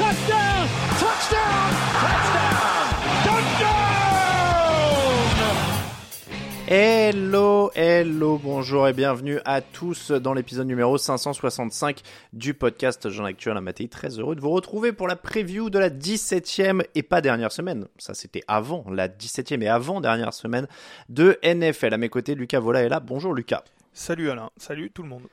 Touchdown. Touchdown. Touchdown. Hello, hello, bonjour et bienvenue à tous dans l'épisode numéro 565 du podcast Jean Actuel à Matéi. Très heureux de vous retrouver pour la preview de la 17e et pas dernière semaine. Ça, c'était avant la 17e et avant dernière semaine de NFL. À mes côtés, Lucas Vola est là. Bonjour Lucas. Salut Alain, salut tout le monde.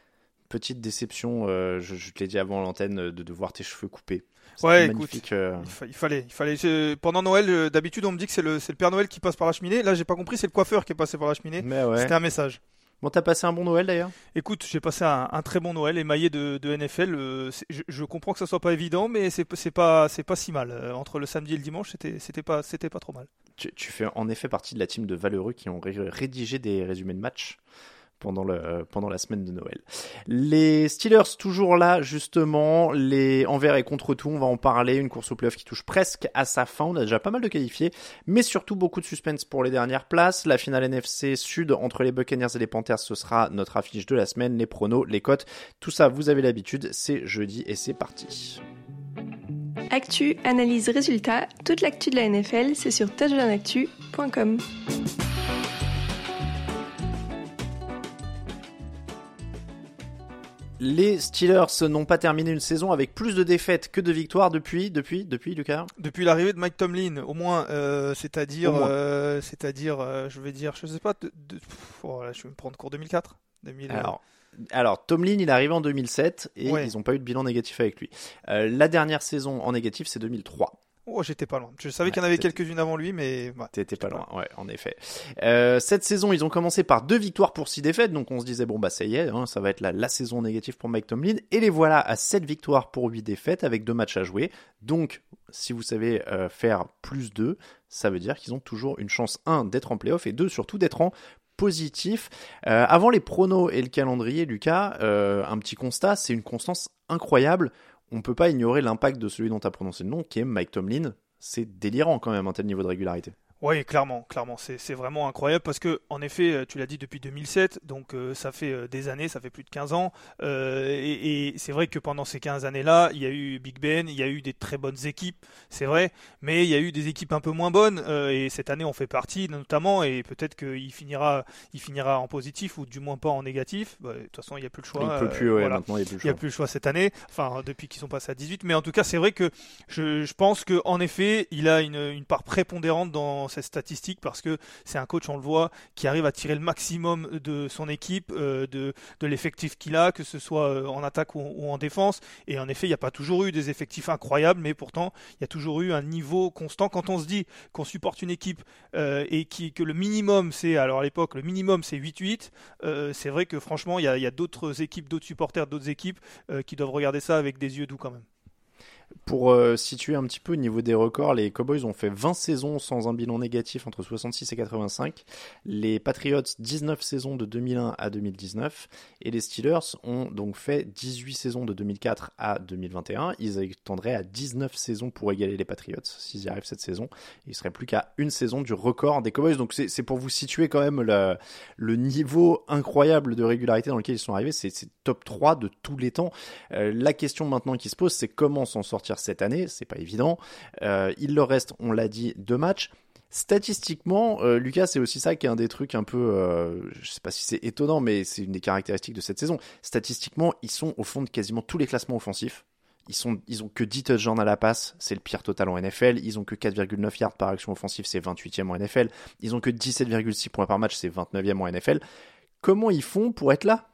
Petite déception, euh, je, je te l'ai dit avant l'antenne, de, de voir tes cheveux coupés. Ouais, magnifique, écoute, euh, il, fa- il fallait, il fallait. je- pendant Noël, euh, d'habitude, on me dit que c'est le, Père Noël qui passe par la cheminée. Là, j'ai pas compris, c'est le coiffeur qui est passé par la cheminée. Ouais. C'était un message. Bon, t'as passé un bon Noël d'ailleurs? Écoute, j'ai passé un, un très bon Noël émaillé de, de NFL. je, je comprends que ça soit pas évident, mais c'est pas, pas si mal. Entre le samedi et le dimanche, c'était, pas, pas trop mal. tu, tu fais en effet partie de la team de valeureux qui ont ré- rédigé des résumés de match pendant, le, pendant la semaine de Noël. Les Steelers toujours là justement, les envers et contre tout, on va en parler, une course au playoff qui touche presque à sa fin, on a déjà pas mal de qualifiés, mais surtout beaucoup de suspense pour les dernières places. La finale NFC Sud entre les Buccaneers et les Panthers, ce sera notre affiche de la semaine, les pronos, les cotes, tout ça vous avez l'habitude, c'est jeudi et c'est parti. Actu, analyse, résultat, toute l'actu de la NFL, c'est sur touchdownactu.com. Les Steelers n'ont pas terminé une saison avec plus de défaites que de victoires depuis, depuis, depuis, Lucas Depuis l'arrivée de Mike Tomlin, au moins, euh, c'est-à-dire, euh, c'est-à-dire, euh, je vais dire, je sais pas, de, de- pff, oh là, je vais me prendre cours 2004, 2000. Alors, alors, Tomlin, il est arrivé en 2007 et Ouais. ils n'ont pas eu de bilan négatif avec lui. Euh, la dernière saison en négatif, c'est 2003. Oh, j'étais pas loin. Je savais Ouais, qu'il y en avait quelques-unes avant lui, mais bah, T'étais pas loin, ouais, en effet. Euh, cette saison, ils ont commencé par deux victoires pour six défaites, donc on se disait bon bah ça y est, hein, ça va être la, la saison négative pour Mike Tomlin, et les voilà à sept victoires pour huit défaites avec deux matchs à jouer. Donc, si vous savez euh, faire plus deux, ça veut dire qu'ils ont toujours une chance un d'être en playoff et deux surtout d'être en positif. Euh, avant les pronos et le calendrier, Lucas, un petit constat, c'est une constance incroyable. On peut pas ignorer l'impact de celui dont tu as prononcé le nom, qui est Mike Tomlin. C'est délirant quand même un tel niveau de régularité. Oui, clairement, clairement, c'est vraiment incroyable parce que, en effet, euh, tu l'as dit depuis 2007, donc euh, ça fait euh, des années, ça fait plus de 15 ans, euh, et, et c'est vrai que pendant ces 15 années-là, il y a eu Big Ben, il y a eu des très bonnes équipes, c'est vrai, mais il y a eu des équipes un peu moins bonnes, euh, et cette année on fait partie notamment, et peut-être qu'il finira, il finira en positif ou du moins pas en négatif. Bah, de toute façon, il n'y a plus le choix. il peut plus, ouais, voilà. maintenant il n'y a plus le Il n'y a choix. plus le choix cette année, enfin depuis qu'ils sont passés à 18, mais en tout cas c'est vrai que je, je pense que en effet il a une, une part prépondérante dans cette statistique parce que c'est un coach, on le voit, qui arrive à tirer le maximum de son équipe, euh, de, l'effectif qu'il a, que ce soit euh, en attaque ou, en défense. Et en effet, il n'y a pas toujours eu des effectifs incroyables, mais pourtant il y a toujours eu un niveau constant. Quand on se dit qu'on supporte une équipe euh, et que le minimum c'est, alors à l'époque le minimum c'est 8-8, euh, c'est vrai que franchement il y a, d'autres équipes, d'autres supporters, d'autres équipes qui doivent regarder ça avec des yeux doux quand même. Pour euh, situer un petit peu au niveau des records, les Cowboys ont fait 20 saisons sans un bilan négatif entre 66 et 85. Les Patriots, 19 saisons de 2001 à 2019. Et les Steelers ont donc fait 18 saisons de 2004 à 2021. Ils étendraient à 19 saisons pour égaler les Patriots s'ils y arrivent cette saison. Il serait plus qu'à une saison du record des Cowboys. Donc c'est pour vous situer quand même le, niveau incroyable de régularité dans lequel ils sont arrivés. C'est top 3 de tous les temps. Euh, la question maintenant qui se pose, c'est comment s'en sortir sortir cette année, c'est pas évident. il leur reste, on l'a dit, deux matchs. Statistiquement, Lucas, c'est aussi ça qui est un des trucs un peu, je sais pas si c'est étonnant, mais c'est une des caractéristiques de cette saison. Statistiquement, ils sont au fond de quasiment tous les classements offensifs. Ils, sont, ils ont que 10 touchdowns à la passe, c'est le pire total en NFL. Ils ont que 4,9 yards par action offensive, c'est 28e en NFL. Ils ont que 17,6 points par match, c'est 29e en NFL. Comment ils font pour être là?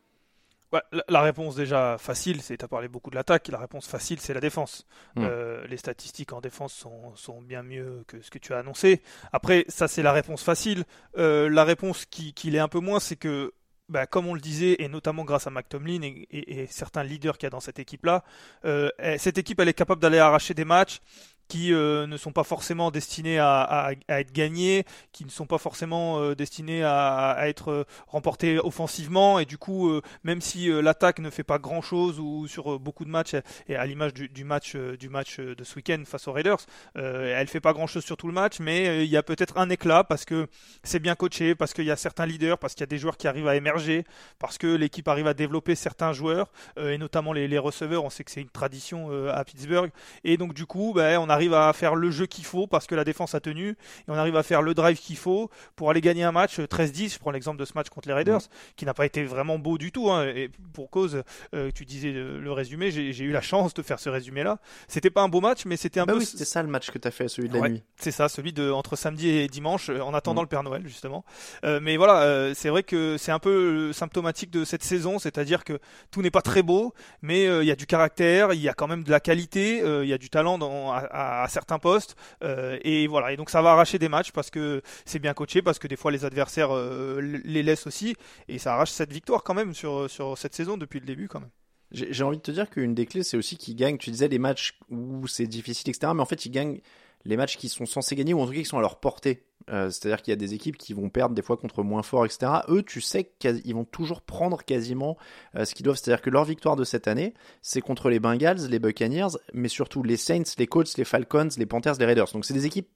La réponse déjà facile, c'est tu as parlé beaucoup de l'attaque. La réponse facile, c'est la défense. Hmm. Euh, les statistiques en défense sont, sont, bien mieux que ce que tu as annoncé. Après, ça c'est la réponse facile. Euh, la réponse qui, qui l'est un peu moins, c'est que bah, comme on le disait, et notamment grâce à McTomlin et, et, certains leaders qu'il y a dans cette équipe-là, euh, cette équipe elle est capable d'aller arracher des matchs qui euh, ne sont pas forcément destinés à, être gagnés, qui ne sont pas forcément euh, destinés à, être euh, remportés offensivement. Et du coup, même si l'attaque ne fait pas grand-chose ou sur beaucoup de matchs, et à l'image du, match du match de ce week-end face aux Raiders, elle fait pas grand-chose sur tout le match, mais il y a peut-être un éclat parce que c'est bien coaché, parce qu'il y a certains leaders, parce qu'il y a des joueurs qui arrivent à émerger, parce que l'équipe arrive à développer certains joueurs, et notamment les, receveurs. On sait que c'est une tradition à Pittsburgh. Et donc du coup, ben, on arrive à faire le jeu qu'il faut parce que la défense a tenu et on arrive à faire le drive qu'il faut pour aller gagner un match 13-10. Euh, Je prends l'exemple de ce match contre les Raiders mm. qui n'a pas été vraiment beau du tout. Hein, et pour cause, euh, tu disais le, résumé, j'ai eu la chance de faire ce résumé-là. C'était pas un beau match, mais c'était un bah peu. Oui, c'était ça le match que tu as fait, celui de la nuit. C'est ça, celui de entre samedi et dimanche, euh, en attendant mm. le Père Noël justement. mais voilà, c'est vrai que c'est un peu symptomatique de cette saison, c'est-à-dire que tout n'est pas très beau, mais il y a du caractère, il y a quand même de la qualité, il y a du talent dans, à, à certains postes. Euh, et voilà. Et donc ça va arracher des matchs parce que c'est bien coaché, parce que des fois les adversaires euh, les laissent aussi. Et ça arrache cette victoire quand même sur, sur cette saison depuis le début quand même. J'ai envie de te dire qu'une des clés, c'est aussi qu'ils gagnent. Tu disais les matchs où c'est difficile, etc. Mais en fait, ils gagnent les matchs qui sont censés gagner ou en tout cas qui sont à leur portée. Euh, c'est-à-dire qu'il y a des équipes qui vont perdre des fois contre moins fort, etc. Eux, tu sais qu'ils vont toujours prendre quasiment euh, ce qu'ils doivent. C'est-à-dire que leur victoire de cette année, c'est contre les Bengals, les Buccaneers, mais surtout les Saints, les Colts, les Falcons, les Panthers, les Raiders. Donc c'est des équipes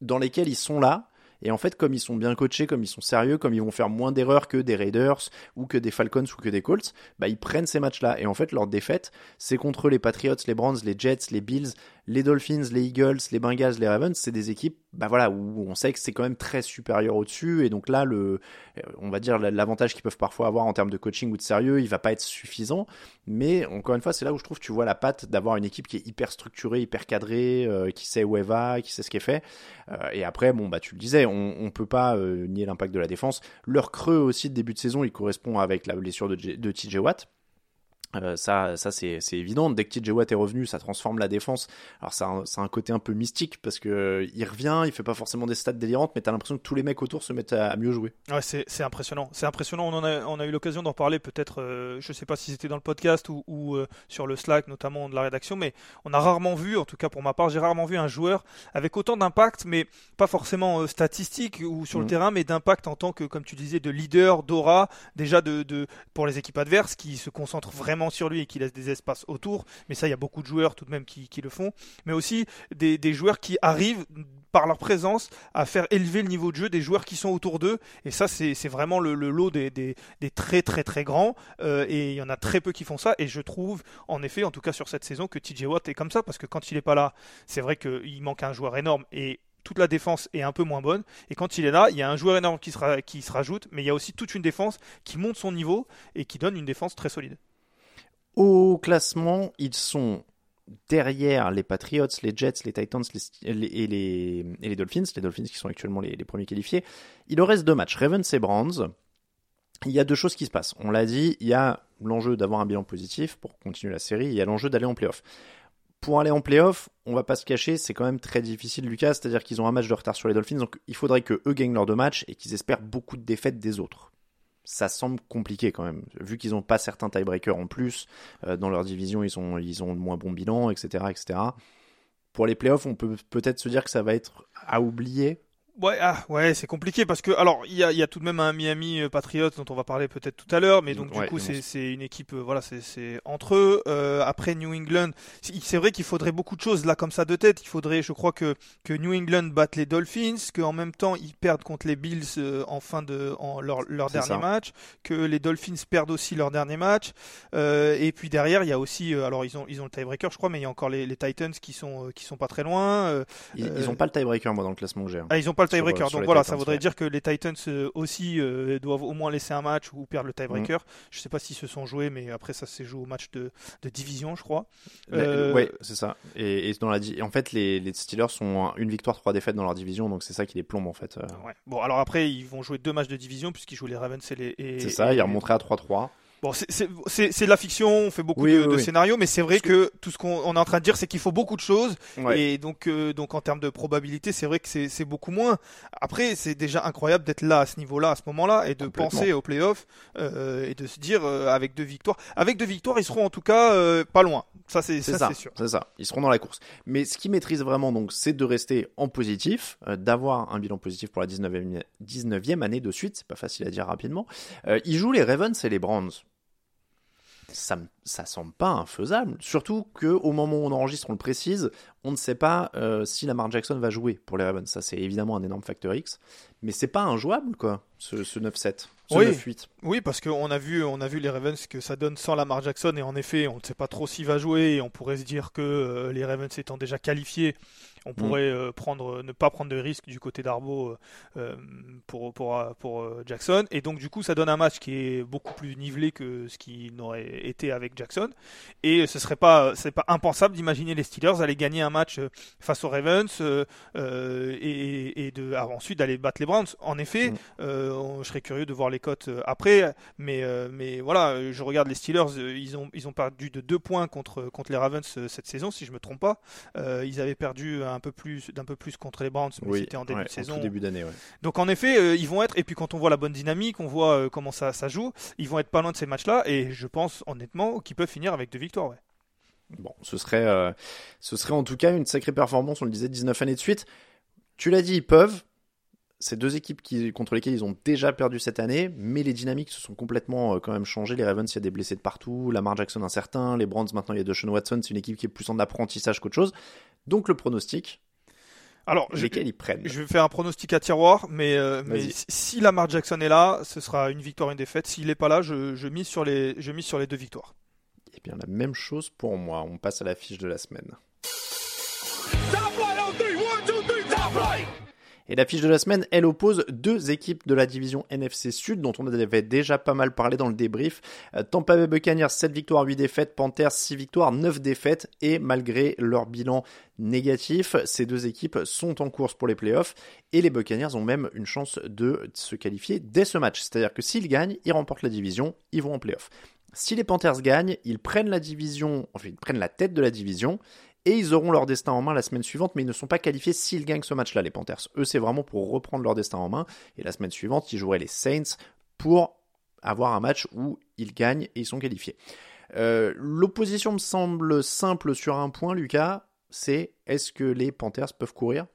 dans lesquelles ils sont là. Et en fait, comme ils sont bien coachés, comme ils sont sérieux, comme ils vont faire moins d'erreurs que des Raiders ou que des Falcons ou que des Colts, bah ils prennent ces matchs-là. Et en fait, leur défaite, c'est contre les Patriots, les Browns, les Jets, les Bills, les Dolphins, les Eagles, les Bengals, les Ravens, c'est des équipes bah voilà, où on sait que c'est quand même très supérieur au-dessus. Et donc là, le, euh, on va dire l'avantage qu'ils peuvent parfois avoir en termes de coaching ou de sérieux, il va pas être suffisant. Mais encore une fois, c'est là où je trouve tu vois la patte d'avoir une équipe qui est hyper structurée, hyper cadrée, euh, qui sait où elle va, qui sait ce qu'elle fait. Euh, et après, bon, bah tu le disais, on, on peut pas nier l'impact de la défense. Leur creux aussi de début de saison, il correspond avec la blessure de, de TJ Watt. Euh, ça, ça c'est, évident. Dès que TJ Watt est revenu, ça transforme la défense. Alors ça, a un côté un peu mystique parce que il revient, il fait pas forcément des stats délirantes, mais t'as l'impression que tous les mecs autour se mettent à, mieux jouer. Ouais, c'est, impressionnant. C'est impressionnant. On, en a, on a eu l'occasion d'en parler peut-être. Euh, je sais pas si c'était dans le podcast ou, ou euh, sur le Slack, notamment de la rédaction, mais on a rarement vu, en tout cas pour ma part, j'ai rarement vu un joueur avec autant d'impact, mais pas forcément statistique ou sur le mhm. terrain, mais d'impact en tant que, comme tu disais, de leader, d'aura, déjà de, de pour les équipes adverses qui se concentrent vraiment sur lui et qui laisse des espaces autour. Mais ça, il y a beaucoup de joueurs tout de même qui, le font. Mais aussi des, joueurs qui arrivent par leur présence à faire élever le niveau de jeu des joueurs qui sont autour d'eux. Et ça, c'est vraiment le, lot des, très très très grands. Euh, et il y en a très peu qui font ça. Et je trouve, en effet, en tout cas sur cette saison, que TJ Watt est comme ça. Parce que quand il n'est pas là, c'est vrai qu'il manque un joueur énorme. Et toute la défense est un peu moins bonne. Et quand il est là, il y a un joueur énorme qui se rajoute, mais il y a aussi toute une défense qui monte son niveau et qui donne une défense très solide. Au classement, ils sont derrière les Patriots, les Jets, les Titans et, les, Dolphins, les Dolphins qui sont actuellement les, premiers qualifiés. Il reste deux matchs, Ravens et Browns. Il y a deux choses qui se passent. On l'a dit, il y a l'enjeu d'avoir un bilan positif pour continuer la série, il y a l'enjeu d'aller en playoff. Pour aller en playoff, on va pas se cacher, c'est quand même très difficile, Lucas, c'est-à-dire qu'ils ont un match de retard sur les Dolphins, donc il faudrait que eux gagnent leurs deux matchs et qu'ils espèrent beaucoup de défaites des autres ça semble compliqué quand même. Vu qu'ils n'ont pas certains tiebreakers en plus, euh, dans leur division, ils ont, ils ont moins bon bilan, etc., etc. Pour les playoffs, on peut peut-être se dire que ça va être à oublier. Ouais, ah, ouais, c'est compliqué parce que alors il y a, y a, tout de même un Miami euh, Patriots dont on va parler peut-être tout à l'heure, mais donc du coup c'est une équipe, euh, voilà, c'est entre eux. Euh, après New England, c'est vrai qu'il faudrait beaucoup de choses là comme ça de tête. Il faudrait, je crois que que New England batte les Dolphins, qu'en même temps ils perdent contre les Bills en fin de en leur, leur dernier match, que les Dolphins perdent aussi leur dernier match, et puis derrière il y a aussi, alors ils ont ils ont le tiebreaker je crois, mais il y a encore les, les Titans qui sont qui sont pas très loin. ils, ils ont pas le tiebreaker moi dans le classement que j'ai. Hein. Ah, ils ont pas le tiebreaker. Donc voilà, ça voudrait dire que les Titans euh, aussi euh, doivent au moins laisser un match ou perdre le tiebreaker. Mm. Je sais pas s'ils se sont joués, mais après ça s'est joué au match de, de, division, je crois. Euh... Oui, c'est ça. Et, dans la, en fait, les, les, Steelers sont une victoire, trois défaites dans leur division, donc c'est ça qui les plombe en fait. Euh. Ouais. Bon, alors après, ils vont jouer deux matchs de division puisqu'ils jouent les Ravens et les. C'est ça, ils remonteraient à 3-3. Bon, c'est de la fiction, on fait beaucoup de, scénarios, mais c'est vrai que, tout ce qu'on est en train de dire, c'est qu'il faut beaucoup de choses, et donc, euh, donc en termes de probabilité, c'est vrai que c'est beaucoup moins. Après, c'est déjà incroyable d'être là à ce niveau-là, à ce moment-là, et de penser aux playoffs euh, et de se dire euh, avec deux victoires, avec deux victoires, ils seront en tout cas euh, pas loin. Ça, c'est ça, sûr. C'est ça. Ils seront dans la course. Mais ce qui maîtrise vraiment, donc, c'est de rester en positif, d'avoir un bilan positif pour la 19e, 19e année de suite. C'est pas facile à dire rapidement. ils jouent les Ravens et les Browns ça, ça semble pas infaisable. Surtout qu'au moment où on enregistre, on le précise, on ne sait pas euh, si Lamar Jackson va jouer pour les Ravens. Ça, c'est évidemment un énorme facteur X. Mais c'est pas injouable, quoi, ce, ce 9-7. Ce oui. 9-8. Oui, parce qu'on a vu, on a vu les Ravens que ça donne sans Lamar Jackson. Et en effet, on ne sait pas trop s'il va jouer. Et on pourrait se dire que euh, les Ravens étant déjà qualifiés, on mm. pourrait euh, prendre, ne pas prendre de risque du côté d'Arbo euh, pour, pour, pour Jackson. Et donc, du coup, ça donne un match qui est beaucoup plus nivelé que ce qui n'aurait été avec Jackson. Et ce serait pas, c'est pas impensable d'imaginer les Steelers aller gagner un match face aux Ravens et, et, de, ensuite d'aller battre les Browns. En effet, mm. je serais curieux de voir les cotes après. Mais, mais voilà, je regarde les Steelers, ils ont, ils ont perdu de deux points contre, contre les Ravens cette saison, si je me trompe pas. ils avaient perdu un peu plus d'un peu plus contre les Browns, mais c'était en début de saison. début d'année. Donc en effet, euh, ils vont être et puis quand on voit la bonne dynamique, on voit euh, comment ça, ça joue, ils vont être pas loin de ces matchs-là et je pense honnêtement qu'ils peuvent finir avec deux victoires. Bon, ce serait euh, ce serait en tout cas une sacrée performance. On le disait, 19 années de suite. Tu l'as dit, ils peuvent. C'est deux équipes qui, contre lesquelles ils ont déjà perdu cette année, mais les dynamiques se sont complètement quand même changées. Les Ravens, il y a des blessés de partout. Lamar Jackson, incertain. Les Browns, maintenant, il y a Deshaun Watson. C'est une équipe qui est plus en apprentissage qu'autre chose. Donc le pronostic, alors, lesquels ils prennent? Je vais faire un pronostic à tiroir, mais, euh, mais si Lamar Jackson est là, ce sera une victoire, une défaite. S'il n'est pas là, je, je, mise sur les, je mise sur les deux victoires. Eh bien, la même chose pour moi. On passe à la fiche de la semaine. Et la fiche de la semaine, elle oppose deux équipes de la division NFC Sud dont on avait déjà pas mal parlé dans le débrief. Euh, Tampa Bay Buccaneers 7 victoires, 8 défaites, Panthers 6 victoires, 9 défaites et malgré leur bilan négatif, ces deux équipes sont en course pour les playoffs et les Buccaneers ont même une chance de se qualifier dès ce match. C'est-à-dire que s'ils gagnent, ils remportent la division, ils vont en playoffs. Si les Panthers gagnent, ils prennent la division, enfin ils prennent la tête de la division et ils auront leur destin en main la semaine suivante, mais ils ne sont pas qualifiés s'ils gagnent ce match-là, les Panthers. Eux, c'est vraiment pour reprendre leur destin en main, et la semaine suivante, ils joueraient les Saints pour avoir un match où ils gagnent et ils sont qualifiés. Euh, l'opposition me semble simple sur un point, Lucas, c'est est-ce que les Panthers peuvent courir?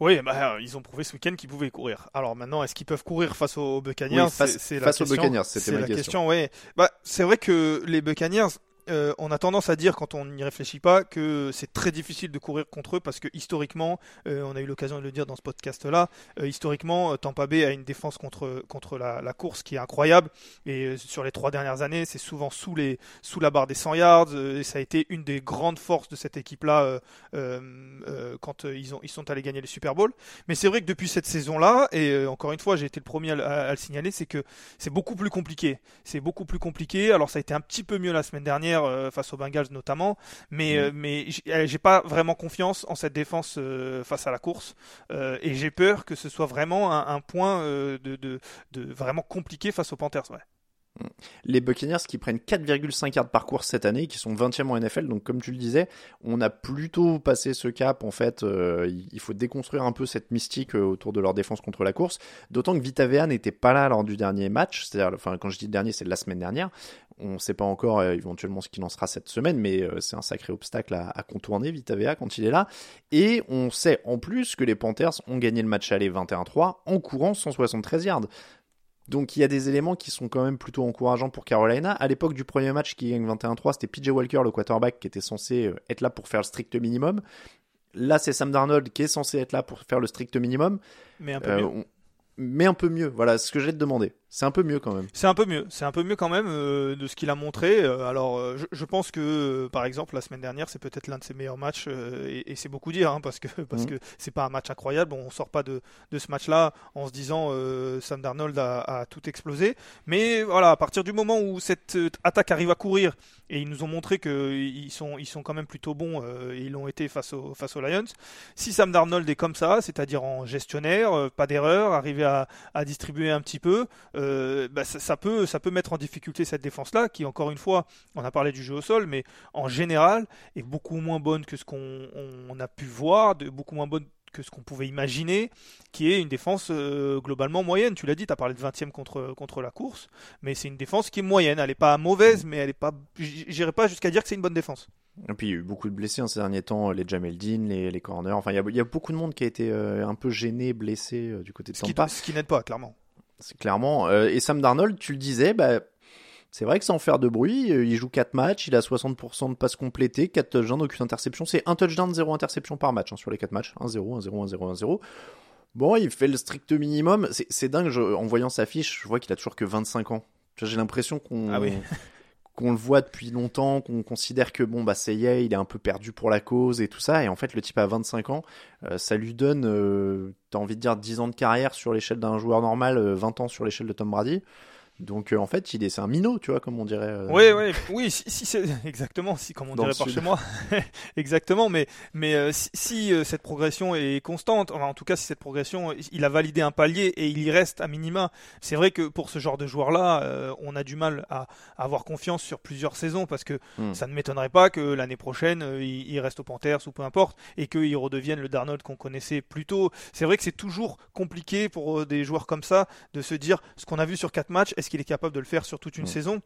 Oui, bah, ils ont prouvé ce week-end qu'ils pouvaient courir. Alors maintenant, est-ce qu'ils peuvent courir face aux Buccaneers? Face, c'est, face aux Buccaneers, c'était la question. Oui, bah, c'est vrai que les Buccaneers, euh, on a tendance à dire quand on n'y réfléchit pas que c'est très difficile de courir contre eux parce que historiquement, euh, on a eu l'occasion de le dire dans ce podcast-là, euh, historiquement, Tampa Bay a une défense contre, contre la, course qui est incroyable et sur les trois dernières années, c'est souvent sous, les, sous la barre des 100 yards et ça a été une des grandes forces de cette équipe-là quand ils, ont, ils sont allés gagner le Super Bowl. Mais c'est vrai que depuis cette saison-là, et encore une fois, j'ai été le premier à, à le signaler, c'est que c'est beaucoup plus compliqué. C'est beaucoup plus compliqué. Alors ça a été un petit peu mieux la semaine dernière euh, face aux Bengals notamment, mais mm. euh, mais euh, j'ai pas vraiment confiance en cette défense face à la course et j'ai peur que ce soit vraiment un, point de, de, vraiment compliqué face aux Panthers. Ouais. Les Buccaneers qui prennent 4,5 yards par course cette année, qui sont 20e en NFL, donc comme tu le disais, on a plutôt passé ce cap. En fait, euh, il faut déconstruire un peu cette mystique euh, autour de leur défense contre la course. D'autant que Vita n'était pas là lors du dernier match, c'est-à-dire, quand je dis dernier, c'est la semaine dernière. On ne sait pas encore euh, éventuellement ce qu'il en sera cette semaine, mais c'est un sacré obstacle à, à contourner, Vita quand il est là. Et on sait en plus que les Panthers ont gagné le match aller 21-3 en courant 173 yards. Donc il y a des éléments qui sont quand même plutôt encourageants pour Carolina. À l'époque du premier match qui gagne 21-3, c'était PJ Walker, le quarterback, qui était censé euh, être là pour faire le strict minimum. Là, c'est Sam Darnold qui est censé être là pour faire le strict minimum. Mais un peu mieux. Euh, mais un peu mieux. Voilà ce que j'ai te demander. C'est un peu mieux quand même. C'est un peu mieux. C'est un peu mieux quand même euh, de ce qu'il a montré. Euh, alors, euh, je, pense que, par exemple, la semaine dernière, c'est peut-être l'un de ses meilleurs matchs, et, c'est beaucoup dire, hein, parce que parce mm. que c'est pas un match incroyable. On sort pas de, de ce match-là en se disant Sam Darnold a, a, tout explosé. Mais voilà, à partir du moment où cette attaque arrive à courir, et ils nous ont montré qu'ils sont ils sont quand même plutôt bons, et ils l'ont été face aux face aux Lions. Si Sam Darnold est comme ça, c'est-à-dire en gestionnaire, pas d'erreur, arriver à, à distribuer un petit peu. Euh, bah, ça, peut, ça peut mettre en difficulté cette défense-là, qui encore une fois, on a parlé du jeu au sol, mais en général est beaucoup moins bonne que ce qu'on a pu voir, beaucoup moins bonne que ce qu'on pouvait imaginer, qui est une défense euh, globalement moyenne. Tu l'as dit, tu as parlé de 20e contre, contre la course, mais c'est une défense qui est moyenne. Elle n'est pas mauvaise, mais elle est pas. J'irai pas jusqu'à dire que c'est une bonne défense. Et puis il y a eu beaucoup de blessés en ces derniers temps, les Jamel Dean, les, les corners. Enfin, il y, a, il y, a, beaucoup de monde qui a été euh, un peu gêné, blessé du côté de Tampa. Ce qui, n'aide pas, clairement. C'est clairement. Euh, et Sam Darnold, tu le disais, bah, c'est vrai que sans faire de bruit, euh, il joue 4 matchs, il a 60% de passes complétées, 4 touchdowns, aucune interception. C'est un touchdown, 0 interception par match hein, sur les 4 matchs. 1-0, 1-0, 1-0, 1-0. Bon, il fait le strict minimum. C'est dingue, en voyant sa fiche, je vois qu'il a toujours que 25 ans. J'ai l'impression qu'on ah oui. qu'on le voit depuis longtemps, qu'on considère que bon bah il est un peu perdu pour la cause et tout ça, et en fait le type a 25 ans, euh, ça lui donne, euh, t'as envie de dire 10 ans de carrière sur l'échelle d'un joueur normal, 20 euh, ans sur l'échelle de Tom Brady. Donc euh, en fait, il est c'est un minot, tu vois, comme on dirait. Euh, oui, oui, oui, si, c'est exactement, si comme on dirait par chez moi, exactement. Mais mais euh, si, cette progression est constante, enfin, en tout cas si cette progression, il a validé un palier et il y reste à minima. C'est vrai que pour ce genre de joueur-là, on a du mal à, avoir confiance sur plusieurs saisons parce que hmm. ça ne m'étonnerait pas que l'année prochaine, il, reste au Panthers ou peu importe et qu'il redevienne le Darnold qu'on connaissait plus tôt. C'est vrai que c'est toujours compliqué pour des joueurs comme ça de se dire ce qu'on a vu sur quatre matchs qu'il est capable de le faire sur toute une saison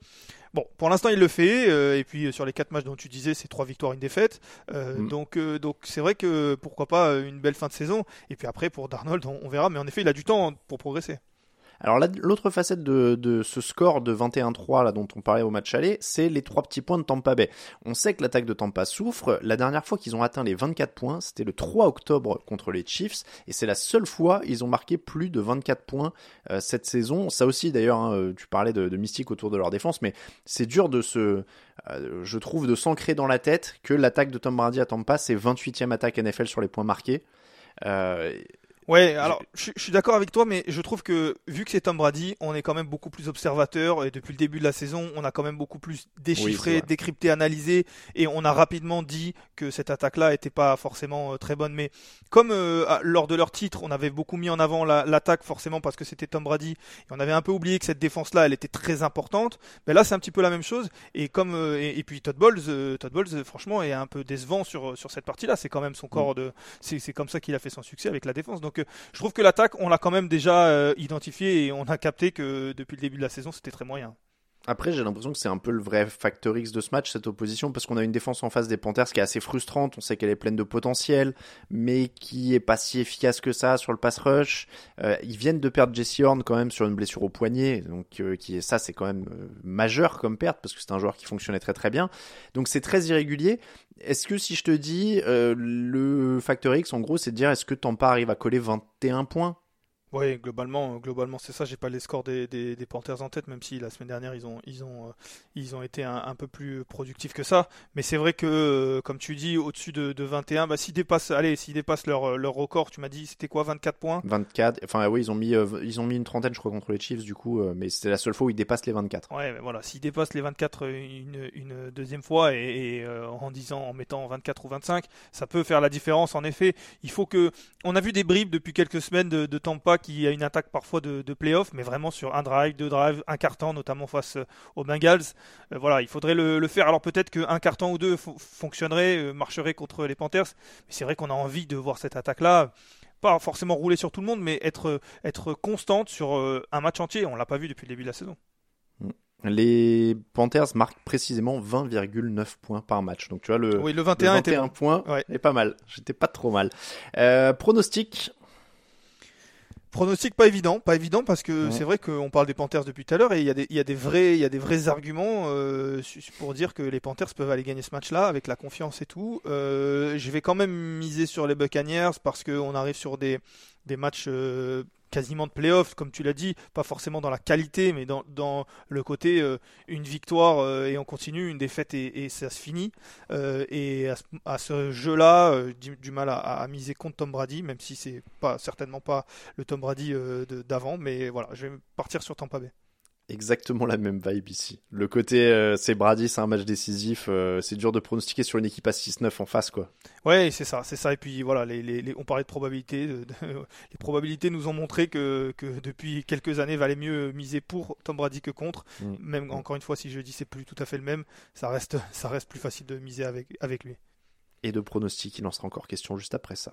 Bon, pour l'instant, il le fait. Euh, et puis, sur les quatre matchs dont tu disais, c'est trois victoires, une défaite. Euh, mm. Donc, euh, donc c'est vrai que pourquoi pas une belle fin de saison. Et puis après, pour Darnold, on verra. Mais en effet, il a du temps pour progresser. Alors l'autre facette de, ce score de 21-3 là dont on parlait au match aller, c'est les trois petits points de Tampa Bay. On sait que l'attaque de Tampa souffre. La dernière fois qu'ils ont atteint les 24 points, c'était le 3 octobre contre les Chiefs, et c'est la seule fois ils ont marqué plus de 24 points euh, cette saison. Ça aussi d'ailleurs, hein, euh, tu parlais de, mystique autour de leur défense, mais c'est dur de se, euh, je trouve, de s'ancrer dans la tête que l'attaque de Tom Brady à Tampa, c'est 28e attaque NFL sur les points marqués. Ouais, alors je, suis d'accord avec toi, mais je trouve que vu que c'est Tom Brady, on est quand même beaucoup plus observateur et depuis le début de la saison, on a quand même beaucoup plus déchiffré, décrypté, analysé et on a rapidement dit que cette attaque-là était pas forcément euh, très bonne. Mais comme euh, lors de leur titre, on avait beaucoup mis en avant l'attaque forcément parce que c'était Tom Brady et on avait un peu oublié que cette défense-là, elle était très importante. Mais là, c'est un petit peu la même chose et comme euh, et, puis Todd Bowles, Todd Bowles, franchement, est un peu décevant sur sur cette partie-là. C'est quand même son corps mm. de, c'est comme ça qu'il a fait son succès avec la défense. Donc donc je trouve que l'attaque, on l'a quand même déjà euh, identifié et on a capté que depuis le début de la saison, c'était très moyen. Après, j'ai l'impression que c'est un peu le vrai facteur X de ce match, cette opposition, parce qu'on a une défense en face des Panthers qui est assez frustrante. On sait qu'elle est pleine de potentiel, mais qui est pas si efficace que ça sur le pass rush. Euh, ils viennent de perdre Jesse Horn quand même sur une blessure au poignet, donc euh, qui est ça, c'est quand même majeur comme perte parce que c'est un joueur qui fonctionnait très très bien. Donc c'est très irrégulier. Est-ce que si je te dis le facteur X, en gros, c'est de dire est-ce que Tampa arrive à coller 21 points? Oui, globalement, globalement c'est ça. J'ai pas les scores des, des, Panthers en tête, même si la semaine dernière ils ont, ils ont, euh, ils ont été un, peu plus productifs que ça. Mais c'est vrai que, euh, comme tu dis, au-dessus de, de 21, bah, s'ils dépassent, allez, s'ils dépassent leur, leur record, tu m'as dit, c'était quoi, 24 points? 24. Enfin, oui, ils ont mis, euh, ils ont mis une trentaine, je crois, contre les Chiefs, du coup, mais c'était la seule fois où ils dépassent les 24. Ouais, mais voilà, s'ils dépassent les 24 une, une deuxième fois et, en disant, en mettant 24 ou 25, ça peut faire la différence. En effet, il faut que, on a vu des bribes depuis quelques semaines de, de Tampa qu'il y a une attaque parfois de, de playoff, mais vraiment sur un drive, deux drives, un carton, notamment face aux Bengals. voilà, il faudrait le, faire. Alors peut-être qu'un carton ou deux fonctionnerait, marcherait contre les Panthers, mais c'est vrai qu'on a envie de voir cette attaque-là pas forcément rouler sur tout le monde, mais être, être constante sur un match entier. On l'a pas vu depuis le début de la saison. Les Panthers marquent précisément 20,9 points par match. Donc tu vois, le, oui, le 21, était points est pas mal. J'étais pas trop mal. Euh, pronostic Pronostic pas évident, pas évident parce que c'est vrai qu'on parle des Panthers depuis tout à l'heure et il y, a des, y a des vrais, il y a des vrais arguments euh, pour dire que les Panthers peuvent aller gagner ce match-là avec la confiance et tout. Euh, je vais quand même miser sur les Buccaneers parce qu'on arrive sur des, des matchs euh, quasiment de playoffs, comme tu l'as dit, pas forcément dans la qualité, mais dans, le côté euh, une victoire euh, et on continue, une défaite et, ça se finit. Euh, et à ce, jeu-là, du, du, mal à, à, miser contre Tom Brady, même si c'est pas certainement pas le Tom Brady d'avant, mais voilà, je vais partir sur Tampa Bay exactement la même vibe ici. Le côté, euh, c'est Brady, c'est un match décisif, euh, c'est dur de pronostiquer sur une équipe à 6-9 en face, quoi. Ouais, c'est ça, c'est ça. Et puis voilà, les, les, on parlait de probabilités. les probabilités nous ont montré que, que, depuis quelques années, valait mieux miser pour Tom Brady que contre. Mm. Même encore une fois, si je dis c'est plus tout à fait le même, ça reste, ça reste plus facile de miser avec, avec lui. Et de pronostic, il en sera encore question juste après ça.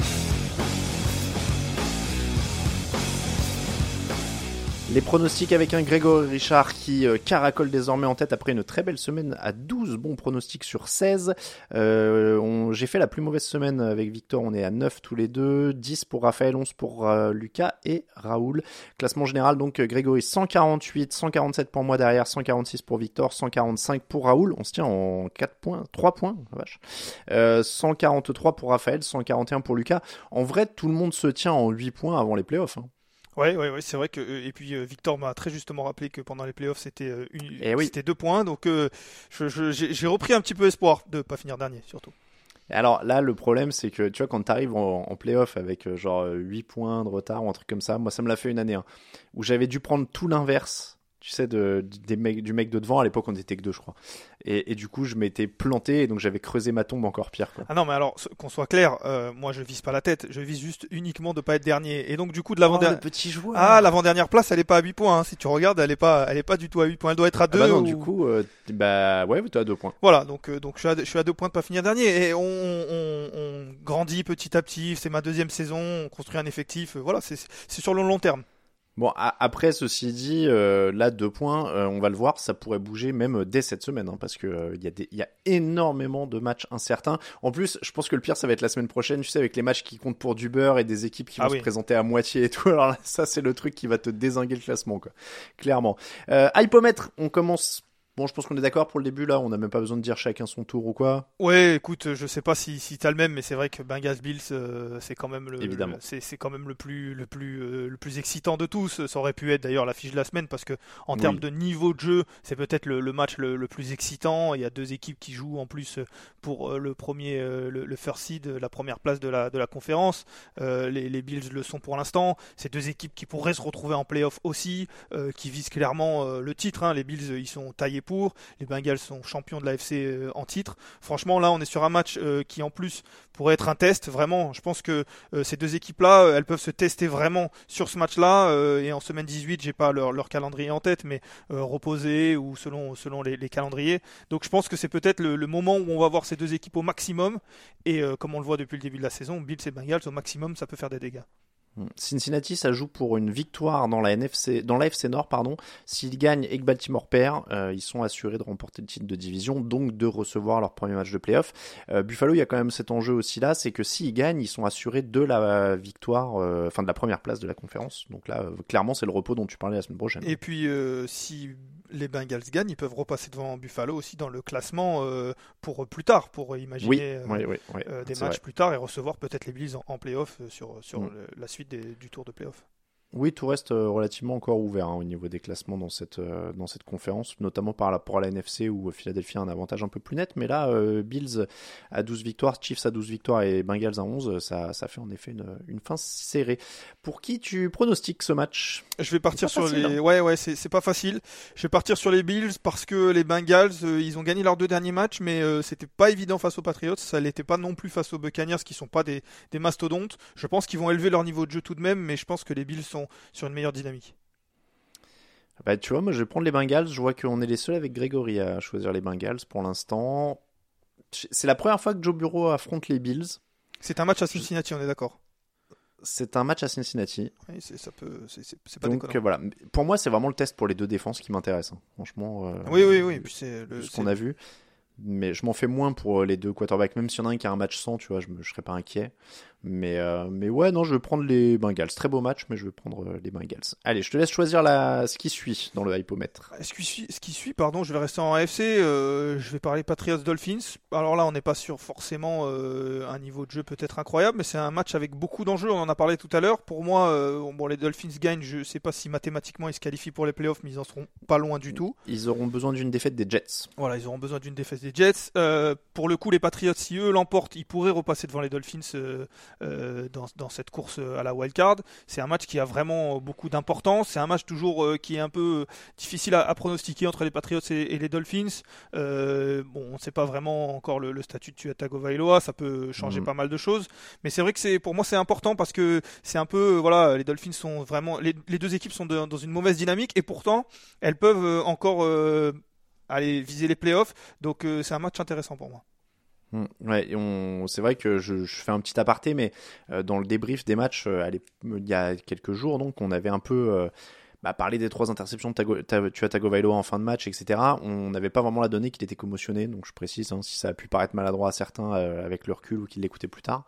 Les pronostics avec un Grégory Richard qui euh, caracole désormais en tête après une très belle semaine à 12 bons pronostics sur 16. Euh, J'ai fait la plus mauvaise semaine avec Victor, on est à 9 tous les deux, 10 pour Raphaël, 11 pour euh, Lucas et Raoul. Classement général donc Grégory 148, 147 pour moi derrière, 146 pour Victor, 145 pour Raoul. On se tient en 4 points, 3 points, vache. 143 euh, pour Raphaël, 141 pour Lucas. En vrai, tout le monde se tient en 8 points avant les playoffs. Hein. Ouais, ouais, ouais c'est vrai que euh, et puis euh, Victor m'a très justement rappelé que pendant les playoffs c'était euh, eh c'était deux points, donc j'ai repris un petit peu espoir de pas finir dernier surtout. Alors là, le problème, c'est que tu vois, quand tu arrives en, en playoff avec genre 8 points de retard ou un truc comme ça, moi ça me l'a fait une année, hein, où j'avais dû prendre tout l'inverse tu sais, de, des mecs, du mec de devant. À l'époque, on était que deux, je crois. Et, et du coup, je m'étais planté et donc j'avais creusé ma tombe encore pire. Quoi. Ah non, mais alors, qu'on soit clair, euh, moi je vise pas la tête, je vise juste uniquement de pas être dernier. Et donc, du coup, de l'avant-dernière. Oh, petit joueur. Ah, l'avant-dernière place, elle est pas à 8 points. Hein. Si tu regardes, elle est pas, elle est pas du tout à 8 points. Elle doit être à 2. Ah bah non, du coup, euh, bah ouais, tu as 2 points. Voilà, donc, euh, donc je, suis à, je suis à 2 points de pas finir dernier. Et on, on, on grandit petit à petit. C'est ma deuxième saison. On construit un effectif. voilà, c'est sur le long terme. Bon, après, ceci dit, euh, là, deux points, euh, on va le voir, ça pourrait bouger même euh, dès cette semaine, hein, parce que il y, y, a énormément de matchs incertains. En plus, je pense que le pire, ça va être la semaine prochaine, tu sais, avec les matchs qui comptent pour du beurre et des équipes qui ah vont se présenter à moitié et tout. Alors là, ça, c'est le truc qui va te désinguer le classement, quoi. Clairement. Euh, hypomètre, on commence Bon, je pense qu'on est d'accord pour le début là, on n'a même pas besoin de dire chacun son tour ou quoi. Ouais, écoute, je sais pas si, si t'as le même, mais c'est vrai que Bengals Bills, euh, c'est quand même le, Évidemment. c'est, quand même le plus, le plus, euh, le plus excitant de tous. Ça aurait pu être d'ailleurs l'affiche de la semaine parce que en termes de niveau de jeu, c'est peut-être le, match le, plus excitant. Il y a deux équipes qui jouent en plus pour euh, le premier, le, first seed, la première place de la, de la conférence. Les, les, Bills le sont pour l'instant. C'est deux équipes qui pourraient se retrouver en playoff aussi, qui visent clairement le titre. Hein. Les Bills, ils sont taillés pour. Les Bengals sont champions de l'AFC euh, en titre. Franchement, là, on est sur un match euh, qui, en plus, pourrait être un test. Vraiment, je pense que euh, ces deux équipes-là, elles peuvent se tester vraiment sur ce match-là. et en semaine 18, j'ai pas leur, calendrier en tête, mais reposé ou selon, les, calendriers. Donc, je pense que c'est peut-être le, le, moment où on va voir ces deux équipes au maximum. Et comme on le voit depuis le début de la saison, Bills et Bengals au maximum, ça peut faire des dégâts. Cincinnati, ça joue pour une victoire dans la NFC, dans l'AFC Nord, pardon. S'ils gagnent et que Baltimore perd, euh, ils sont assurés de remporter le titre de division, donc de recevoir leur premier match de playoff. Euh, Buffalo, il y a quand même cet enjeu aussi là, c'est que s'ils gagnent, ils sont assurés de la victoire, euh, enfin de la première place de la conférence. Donc là, euh, clairement, c'est le repos dont tu parlais la semaine prochaine. Et puis, euh, si les Bengals gagnent, ils peuvent repasser devant Buffalo aussi dans le classement euh, pour plus tard, pour imaginer oui, euh, oui, oui, oui, euh, des matchs vrai. plus tard et recevoir peut-être les Bills en, en playoff euh, sur, sur Mm. le- la suite des- du tour de playoff. Oui, tout reste euh, relativement encore ouvert hein, au niveau des classements dans cette, euh, dans cette conférence, notamment par rapport à la NFC où euh, Philadelphie a un avantage un peu plus net. Mais là, euh, Bills à 12 victoires, Chiefs à 12 victoires et Bengals à 11, ça, ça fait en effet une, une fin serrée. Pour qui tu pronostiques ce match? Je vais partir sur facile, les. hein. Ouais, ouais, c'est c'est pas facile. Je vais partir sur les Bills parce que les Bengals, euh, ils ont gagné leurs deux derniers matchs, mais euh, c'était pas évident face aux Patriots. Ça l'était pas non plus face aux Buccaneers, qui sont pas des, des mastodontes. Je pense qu'ils vont élever leur niveau de jeu tout de même, mais je pense que les Bills sont sur une meilleure dynamique. bah, Tu vois, moi je vais prendre les Bengals. Je vois qu'on est les seuls avec Grégory à choisir les Bengals pour l'instant. C'est la première fois que Joe Bureau affronte les Bills. C'est un match à Cincinnati, on est d'accord. C'est un match à Cincinnati. Oui, c'est ça peut, c'est c'est- c'est pas Donc euh, voilà, pour moi c'est vraiment le test pour les deux défenses qui m'intéresse. hein. Franchement, euh, Oui, oui, oui. Puis c'est le. ce qu'on a vu. Mais je m'en fais moins pour euh, les deux quarterbacks. Même s'il y en a un qui a un match sans, tu vois, je, je serais pas inquiet. Mais, euh, mais ouais, non, je vais prendre les Bengals. Très beau match, mais je vais prendre euh, les Bengals. Allez, je te laisse choisir la... ce qui suit dans le hypomètre. Ce qui suit, ce qui suit, pardon, je vais rester en AFC. euh, je vais parler Patriots Dolphins. Alors là, on n'est pas sur forcément euh, un niveau de jeu peut-être incroyable, mais c'est un match avec beaucoup d'enjeux. On en a parlé tout à l'heure. Pour moi, bon, les Dolphins gagnent. Je sais pas si mathématiquement ils se qualifient pour les playoffs, mais ils en seront pas loin du tout. Ils auront besoin d'une défaite des Jets. Voilà, ils auront besoin d'une défaite des Jets. Euh, pour le coup, les Patriots, si eux l'emportent, ils pourraient repasser devant les Dolphins euh, euh, dans, dans cette course à la wild card. C'est un match qui a vraiment beaucoup d'importance. C'est un match toujours qui est un peu difficile à, à pronostiquer entre les Patriots et, et les Dolphins. Bon, on ne sait pas vraiment encore le, le statut de Tua Tagovailoa. Ça peut changer Mhm. pas mal de choses. Mais c'est vrai que c'est pour moi c'est important parce que c'est un peu voilà, les Dolphins sont vraiment les, les deux équipes sont de- dans une mauvaise dynamique et pourtant elles peuvent encore aller viser les playoffs. Donc euh, c'est un match intéressant pour moi. Hmm, Ouais, c'est vrai que je, fais un petit aparté, mais euh, dans le débrief des matchs, euh, il y a quelques jours, donc on avait un peu bah, parlé des trois interceptions de Tago, Ta- Tua Tagovailoa en fin de match, etc. On n'avait pas vraiment la donnée qu'il était commotionné, donc je précise, hein, si ça a pu paraître maladroit à certains euh, avec le recul ou qu'ils l'écoutaient plus tard.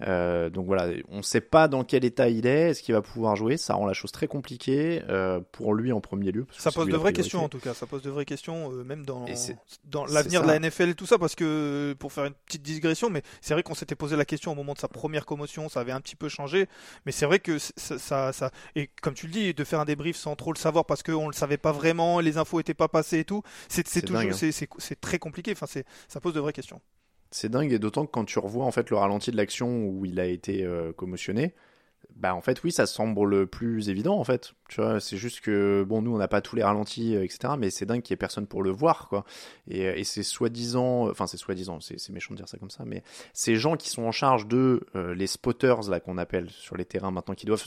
Euh, donc voilà, on ne sait pas dans quel état il est, est-ce qu'il va pouvoir jouer, ça rend la chose très compliquée euh, pour lui en premier lieu. parce Ça pose de vraies questions en tout cas. Ça pose de vraies questions, même dans, dans l'avenir de la NFL et tout ça, parce que pour faire une petite digression, mais c'est vrai qu'on s'était posé la question au moment de sa première commotion, ça avait un petit peu changé, mais c'est vrai que ça, ça, ça- et comme tu le dis, de faire un débrief sans trop le savoir parce qu'on le savait pas vraiment, les infos étaient pas passées et tout, c'est c'est hein. très compliqué. Enfin, c'est ça pose de vraies questions. C'est dingue, et d'autant que quand tu revois en fait le ralenti de l'action où il a été euh, commotionné, bah en fait oui, ça semble le plus évident en fait. Tu vois, c'est juste que bon, nous on n'a pas tous les ralentis, euh, etc. Mais c'est dingue qu'il y ait personne pour le voir, quoi. Et, euh, et c'est soi-disant, enfin c'est soi-disant, c'est méchant de dire ça comme ça, mais ces gens qui sont en charge de euh, les spotters là qu'on appelle sur les terrains maintenant, qui doivent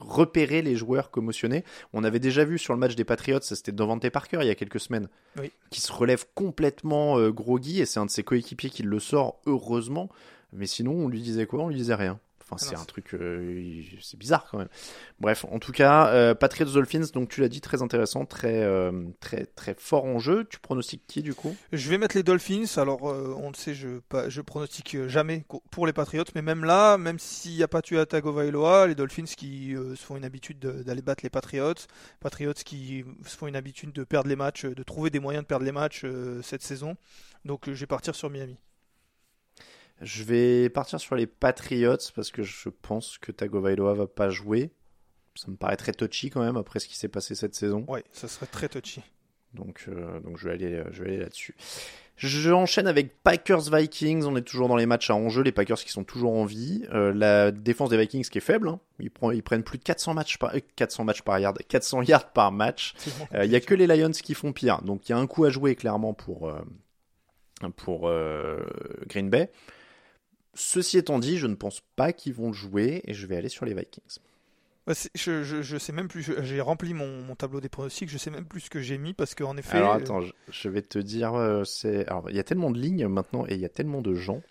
repérer les joueurs commotionnés. On avait déjà vu sur le match des Patriots, ça, c'était Devante Parker il y a quelques semaines, Oui. qui se relève complètement euh, groggy et c'est un de ses coéquipiers qui le sort heureusement. Mais sinon, on lui disait quoi? On lui disait rien. Enfin, Ah c'est non, un truc, euh, c'est bizarre quand même. Bref, en tout cas, euh, Patriots Dolphins, donc tu l'as dit, très intéressant, très, euh, très, très fort en jeu. Tu pronostiques qui du coup? Je vais mettre les Dolphins. Alors, on le sait, je, pas, je pronostique jamais pour les Patriots, mais même là, même s'il n'y a pas tué à Tagovailoa, les Dolphins qui se font une habitude de- d'aller battre les Patriots, Patriots qui se font une habitude de perdre les matchs, de trouver des moyens de perdre les matchs cette saison. Donc, je vais partir sur Miami. Je vais partir sur les Patriots parce que je pense que Tagovailoa va pas jouer. Ça me paraît très touchy quand même après ce qui s'est passé cette saison. Ouais, ça serait très touchy. Donc, euh, donc je vais aller, je vais aller là-dessus. J'enchaîne avec Packers Vikings. On est toujours dans les matchs à enjeu. Les Packers qui sont toujours en vie. Euh, la défense des Vikings qui est faible. hein. Ils, prennent, ils prennent plus de 400 matchs par, euh, 400 matchs par yard, 400 yards par match. Euh, Il y a que les Lions qui font pire. Donc il y a un coup à jouer clairement pour euh, pour euh, Green Bay. Ceci étant dit, je ne pense pas qu'ils vont le jouer et je vais aller sur les Vikings. Je, je, je sais même plus. J'ai rempli mon, mon tableau des pronostics. Je sais même plus ce que j'ai mis parce qu'en effet. Alors attends, je, je vais te dire, euh, c'est, alors il y a tellement de lignes maintenant et il y a tellement de gens.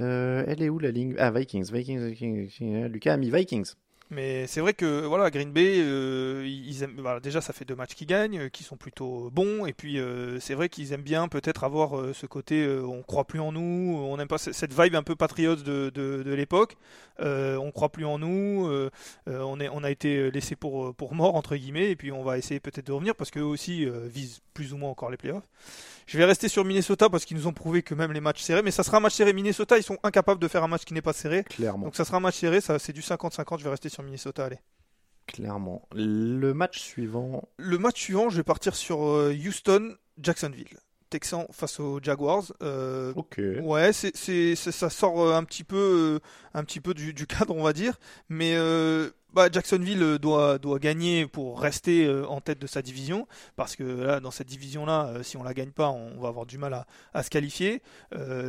Euh, elle est où la ligne? Ah Vikings, Vikings, Vikings, Vikings. Lucas a mis Vikings. Mais c'est vrai que voilà, Green Bay, euh, ils aiment, voilà, déjà ça fait deux matchs qu'ils gagnent, euh, qui sont plutôt bons, et puis euh, c'est vrai qu'ils aiment bien peut-être avoir euh, ce côté, euh, on croit plus en nous, on n'aime pas cette vibe un peu patriote de, de, de l'époque. Euh, on croit plus en nous, euh, euh, on, est, on a été laissé pour, pour mort entre guillemets, et puis on va essayer peut-être de revenir parce qu'eux aussi euh, visent plus ou moins encore les playoffs. Je vais rester sur Minnesota parce qu'ils nous ont prouvé que même les matchs serrés, mais ça sera un match serré. Minnesota, ils sont incapables de faire un match qui n'est pas serré. Clairement. Donc ça sera un match serré, ça c'est du 50-50, je vais rester sur Minnesota, allez. Clairement. Le match suivant. Le match suivant, je vais partir sur euh, Houston, Jacksonville. Texans face aux Jaguars. Euh, Ok. Ouais, c'est, ça sort euh, un petit peu, un petit peu du, du cadre, on va dire. Mais euh, bah, Jacksonville euh, doit, doit gagner pour rester euh, en tête de sa division. Parce que là, dans cette division-là, euh, si on la gagne pas, on va avoir du mal à, à se qualifier.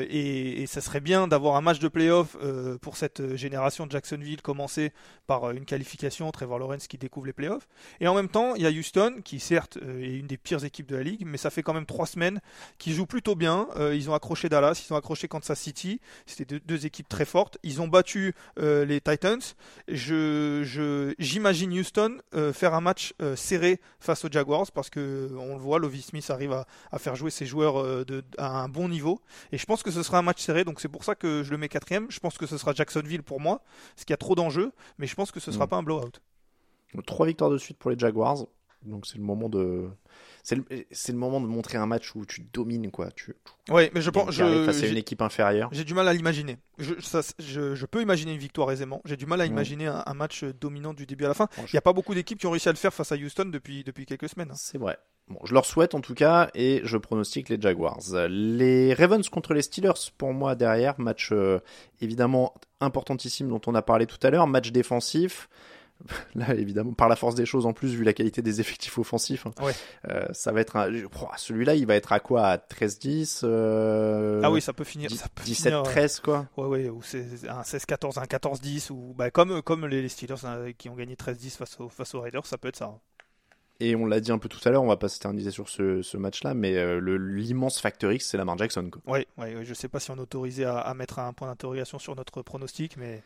Et, ça serait bien d'avoir un match de playoff pour cette génération de Jacksonville, commencer par une qualification, Trevor Lawrence qui découvre les playoffs. Et en même temps, il y a Houston, qui certes est une des pires équipes de la ligue, mais ça fait quand même trois semaines qu'ils jouent plutôt bien. Ils ont accroché Dallas, ils ont accroché Kansas City. C'était deux, équipes très fortes. Ils ont battu les Titans. Je, j'imagine Houston euh, faire un match euh, serré face aux Jaguars parce que on le voit, Lovie Smith arrive à, à faire jouer ses joueurs euh, de, à un bon niveau. Et je pense que ce sera un match serré, donc c'est pour ça que je le mets quatrième. Je pense que ce sera Jacksonville pour moi, parce qu'il y a trop d'enjeux, mais je pense que ce sera Mm. pas un blowout. Trois victoires de suite pour les Jaguars. Donc c'est le moment de. C'est le, le moment de montrer un match où tu domines, quoi. Tu, Ouais, mais je pense, je, face à j'ai- une équipe inférieure. J'ai du mal à l'imaginer. Je, je, je peux imaginer une victoire aisément. J'ai du mal à Ouais. imaginer un, un match dominant du début à la fin. Il n'y a pas beaucoup d'équipes qui ont réussi à le faire face à Houston depuis, depuis quelques semaines. hein. C'est vrai. Bon, je leur souhaite en tout cas et je pronostique les Jaguars. Les Ravens contre les Steelers pour moi derrière, match euh, évidemment importantissime dont on a parlé tout à l'heure, match défensif. Là évidemment par la force des choses en plus vu la qualité des effectifs offensifs, hein, Ouais. euh, ça va être un... celui-là il va être à quoi? À 13-10 euh, Ah oui, ça peut finir. dix- Ça peut finir, 17-13 quoi. Ouais, ouais, ou c'est un 16-14, un 14-10, ou bah, comme, comme les Steelers hein, qui ont gagné 13-10 face, aux- face aux Raiders, ça peut être ça. hein. Et on l'a dit un peu tout à l'heure, on va pas s'éterniser sur ce, ce match-là, mais euh, l'immense factor X c'est Lamar Jackson quoi. Ouais, ouais, ouais, je sais pas si on est autorisé à, à mettre un point d'interrogation sur notre pronostic, mais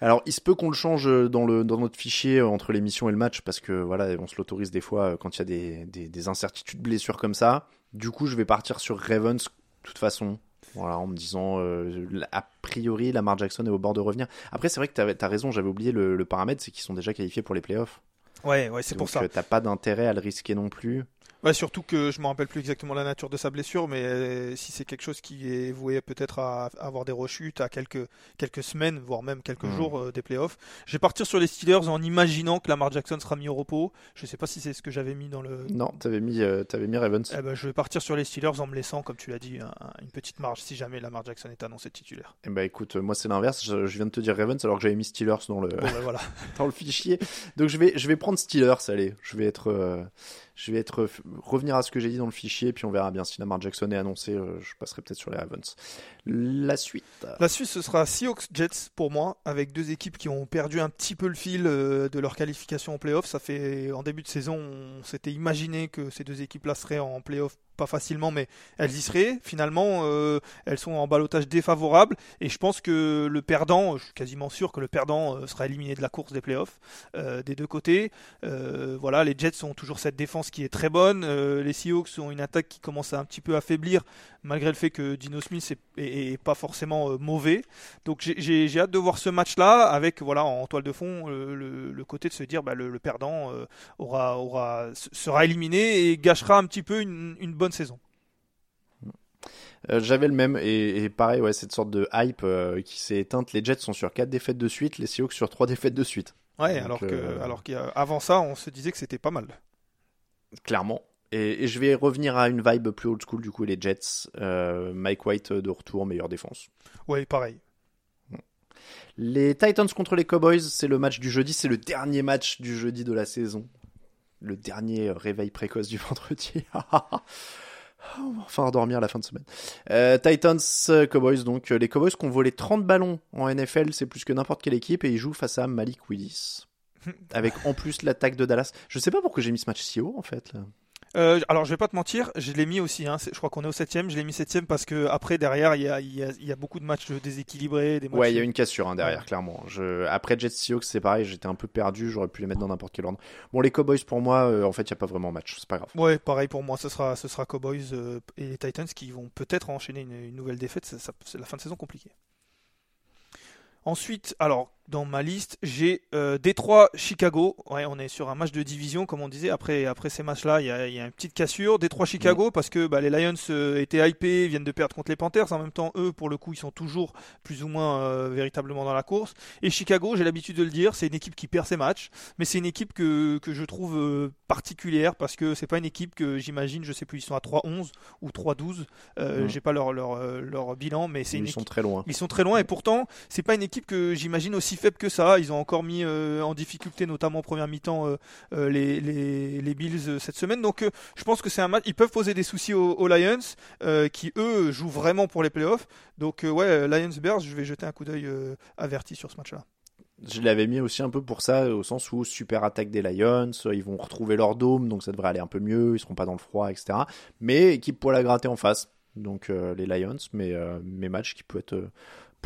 Alors, il se peut qu'on le change dans, le, dans notre fichier euh, entre l'émission et le match, parce que voilà, on se l'autorise des fois euh, quand il y a des, des, des incertitudes blessures comme ça. Du coup, je vais partir sur Ravens, de toute façon. Voilà, en me disant, euh, a priori, Lamar Jackson est au bord de revenir. Après, c'est vrai que tu as, raison, j'avais oublié le, le paramètre, c'est qu'ils sont déjà qualifiés pour les playoffs. ouais, ouais, c'est pour ça. t'as pas d'intérêt à le risquer non plus. Ouais, surtout que je me rappelle plus exactement la nature de sa blessure, mais euh, si c'est quelque chose qui est voué peut-être à avoir des rechutes à quelques, quelques semaines, voire même quelques Mm. jours euh, des playoffs. Je vais partir sur les Steelers en imaginant que Lamar Jackson sera mis au repos. Je sais pas si c'est ce que j'avais mis dans le. Non, t'avais mis, euh, mis Ravens. Eh ben, je vais partir sur les Steelers en me laissant, comme tu l'as dit, un- une petite marge si jamais Lamar Jackson est annoncé titulaire. Eh ben écoute, euh, moi c'est l'inverse, je, je viens de te dire Ravens alors que j'avais mis Steelers dans le, Bon, ben, voilà. dans le fichier. Donc je vais, je vais prendre Steelers, allez. Je vais être, euh, je vais être, revenir à ce que j'ai dit dans le fichier, puis on verra bien si Lamar Jackson est annoncé. euh, je passerai peut-être sur les Ravens. La suite. La suite, ce sera Seahawks Jets pour moi, avec deux équipes qui ont perdu un petit peu le fil euh, de leur qualification en playoff. Ça fait en début de saison, on s'était imaginé que ces deux équipes-là seraient en playoff pas facilement, mais elles y seraient. Finalement, euh, elles sont en balotage défavorable, et je pense que le perdant, je suis quasiment sûr que le perdant euh, sera éliminé de la course des playoffs euh, des deux côtés. Voilà, les Jets ont toujours cette défense qui est très bonne. Les Seahawks ont une attaque qui commence à un petit peu affaiblir, malgré le fait que Dino Smith est, pas forcément mauvais. Donc j'ai- hâte de voir ce match-là avec voilà en toile de fond le, côté de se dire bah, le, perdant aura, aura sera éliminé et gâchera un petit peu une bonne saison. Euh, J'avais le même et, et pareil, ouais, cette sorte de hype euh, qui s'est éteinte. Les Jets sont sur 4 défaites de suite, les Seahawks sur 3 défaites de suite. Ouais, Donc, alors que euh, alors qu'avant ça on se disait que c'était pas mal. Clairement. Et, et je vais revenir à une vibe plus old school du coup, les Jets. Mike White de retour, meilleure défense. Ouais, pareil. Les Titans contre les Cowboys, c'est le match du jeudi, c'est le dernier match du jeudi de la saison. Le dernier euh, réveil précoce du vendredi. On va enfin redormir à la fin de semaine. Euh, Titans, euh, Cowboys, donc les Cowboys qui ont volé 30 ballons en NFL, c'est plus que n'importe quelle équipe, et ils jouent face à Malik Willis. Avec en plus l'attaque de Dallas. Je sais pas pourquoi j'ai mis ce match si haut en fait. Là. Euh, alors, je vais pas te mentir, je l'ai mis aussi. Hein, je crois qu'on est au septième. Je l'ai mis septième parce que après derrière, il y a, y y beaucoup de matchs déséquilibrés. Des matchs... Ouais, il y a une cassure hein, derrière, clairement. Je... Après Jets Seahawks, c'est pareil, j'étais un peu perdu, j'aurais pu les mettre dans n'importe quel ordre. Bon, les Cowboys, pour moi, euh, en fait, il n'y a pas vraiment match, c'est pas grave. Ouais, pareil pour moi. Ce sera, ce sera Cowboys euh, et les Titans qui vont peut-être enchaîner une, une nouvelle défaite. C'est la fin de saison compliquée. Ensuite, alors dans ma liste, j'ai euh, Détroit, Chicago. Ouais, on est sur un match de division, comme on disait. Après, après ces matchs-là, il y a, il y a une petite cassure. Détroit, Chicago, parce que bah, les Lions euh, étaient hypés, viennent de perdre contre les Panthers. En même temps, eux, pour le coup, ils sont toujours plus ou moins euh, véritablement dans la course. Et Chicago, j'ai l'habitude de le dire, c'est une équipe qui perd ses matchs, mais c'est une équipe que, que je trouve particulière parce que c'est pas une équipe que j'imagine, je sais plus, ils sont à 3-11 ou 3-12. Euh, Mhm. J'ai pas leur, leur, leur bilan, mais c'est Ils une sont équipe. très loin. Ils sont très loin et pourtant, c'est pas une équipe que j'imagine aussi faible que ça. Ils ont encore mis euh, en difficulté, notamment en première mi-temps, euh, euh, les, les, les Bills cette semaine. Donc, je pense que c'est un match. Ils peuvent poser des soucis aux, Lions, qui eux jouent vraiment pour les playoffs. Donc, ouais, Lions Bears, je vais jeter un coup d'œil averti sur ce match-là. Je l'avais mis aussi un peu pour ça, au sens où super attaque des Lions, ils vont retrouver leur dôme, donc ça devrait aller un peu mieux, ils seront pas dans le froid, etc. Mais équipe poil à gratter en face, donc les Lions, mais euh, mes matchs qui peuvent être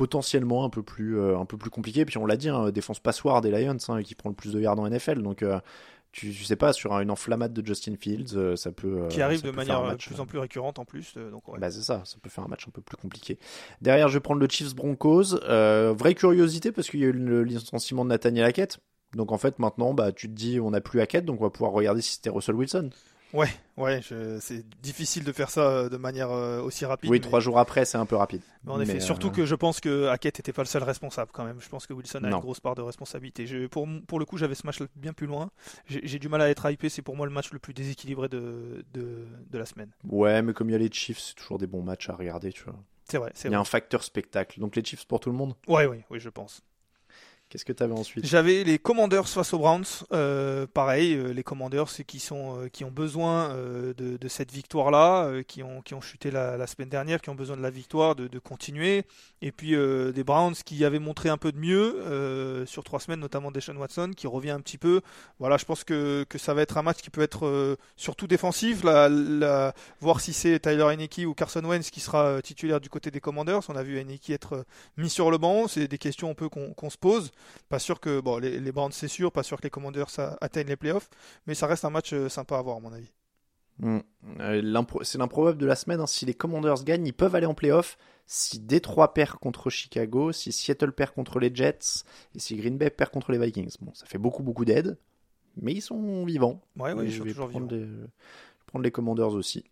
potentiellement un peu plus euh, un peu plus compliqués. Puis on l'a dit, hein, défense passoire des Lions, hein, qui prend le plus de yards en NFL, donc euh, tu, tu sais pas sur un- une enflammade de Justin Fields, euh, ça peut Qui arrive de manière de plus en plus récurrente en plus. donc, ouais. bah c'est ça, ça peut faire un match un peu plus compliqué. Derrière, je vais prendre le Chiefs Broncos. Euh, vraie curiosité parce qu'il y a eu le licenciement de Nathaniel Hackett. Donc en fait, maintenant, bah tu te dis, on n'a plus Hackett, donc on va pouvoir regarder si c'était Russell Wilson. Ouais, ouais, je- c'est difficile de faire ça euh, de manière euh, aussi rapide. oui, mais- trois jours après, c'est un peu rapide. Mais en effet, surtout euh, que je pense que Hackett n'était pas le seul responsable quand même. Je pense que Wilson a Non. une grosse part de responsabilité. Je, pour, pour le coup, j'avais ce match bien plus loin. J'ai du mal à être hypé. C'est pour moi le match le plus déséquilibré de, de, de la semaine. Ouais, mais comme il y a les Chiefs, c'est toujours des bons matchs à regarder, tu vois. C'est vrai, c'est Il y a vrai. un facteur spectacle. Donc les Chiefs pour tout le monde? Ouais, ouais, oui, je pense. Qu'est-ce que tu avais ensuite? J'avais les Commanders face aux Browns. Euh, pareil, euh, les Commanders qui sont euh, qui ont besoin de, cette victoire-là, qui ont qui ont chuté la, semaine dernière, qui ont besoin de la victoire, de, continuer. Et puis des Browns qui avaient montré un peu de mieux sur trois semaines, notamment Deshaun Watson, qui revient un petit peu. Voilà, je pense que, ça va être un match qui peut être surtout défensif. Voir si c'est Tyler Heineke ou Carson Wentz qui sera titulaire du côté des Commanders. On a vu Heineke être mis sur le banc. C'est des questions un peu qu'on se pose. Pas sûr que bon, les, les Browns c'est sûr, pas sûr que les Commanders ça, atteignent les playoffs, mais ça reste un match euh, sympa à voir à mon avis. Hmm. Euh, C'est l'improbable de la semaine. hein. Si les Commanders gagnent, ils peuvent aller en playoff. Si Détroit perd contre Chicago, si Seattle perd contre les Jets, et si Green Bay perd contre les Vikings. Bon, ça fait beaucoup, beaucoup d'aide, mais ils sont vivants. Ouais, ouais, Et ils je sont vais toujours prendre, vivants. les... prendre les Commanders aussi.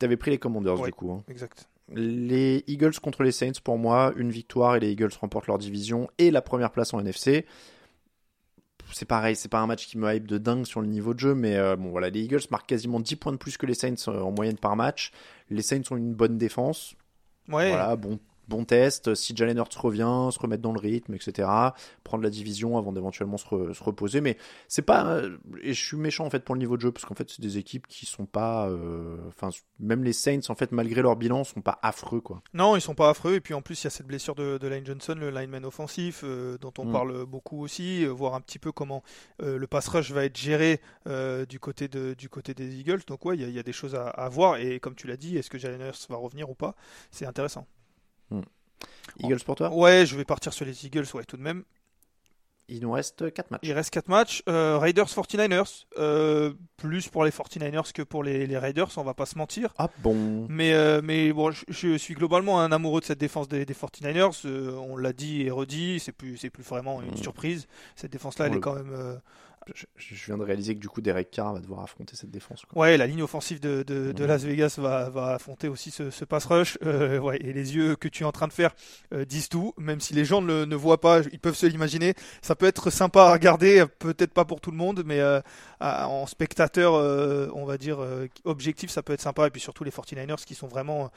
T'avais pris les Commanders Ouais. du coup. hein. Exact. Les Eagles contre les Saints, pour moi, une victoire et les Eagles remportent leur division et la première place en NFC. C'est pareil, c'est pas un match qui me hype de dingue sur le niveau de jeu, mais euh, bon voilà, les Eagles marquent quasiment 10 points de plus que les Saints euh, en moyenne par match. Les Saints ont une bonne défense, Ouais. voilà, bon, bon test. Si Jalen Hurts revient, se remettre dans le rythme, etc. Prendre la division avant d'éventuellement se, re- se reposer. Mais c'est pas. euh, Et je suis méchant en fait pour le niveau de jeu parce qu'en fait c'est des équipes qui sont pas. euh, Enfin, même les Saints en fait malgré leur bilan sont pas affreux quoi. Non, ils sont pas affreux. Et puis en plus, il y a cette blessure de, de Lane Johnson, le lineman offensif, euh, dont on Mm. parle beaucoup aussi. euh, voir un petit peu comment le pass rush va être géré du, côté de, du côté des Eagles. Donc, ouais, il y, a- il y a des choses à, à voir. Et comme tu l'as dit, est-ce que Jalen Hurts va revenir ou pas? C'est intéressant. Eagles pour toi? Ouais, je vais partir sur les Eagles, ouais, tout de même. Il nous reste 4 matchs. Il reste 4 matchs. Euh, Raiders 49ers. Euh, plus pour les 49ers que pour les, les Raiders, on va pas se mentir. Ah bon? Mais, euh, mais bon, je, je suis globalement un amoureux de cette défense des, des 49ers. Euh, on l'a dit et redit, c'est plus, c'est plus vraiment une Mm. surprise. Cette défense-là, elle est quand même. Je, je viens de réaliser que du coup Derek Carr va devoir affronter cette défense. quoi. Ouais, la ligne offensive de, de, de. Las Vegas va, va affronter aussi ce, ce pass rush. Euh, ouais, et les yeux que tu es en train de faire euh, disent tout. Même si les gens ne, le- ne voient pas, ils peuvent se l'imaginer. Ça peut être sympa à regarder, peut-être pas pour tout le monde, mais euh, à- en spectateur, on va dire, objectif, ça peut être sympa. Et puis surtout les 49ers qui sont vraiment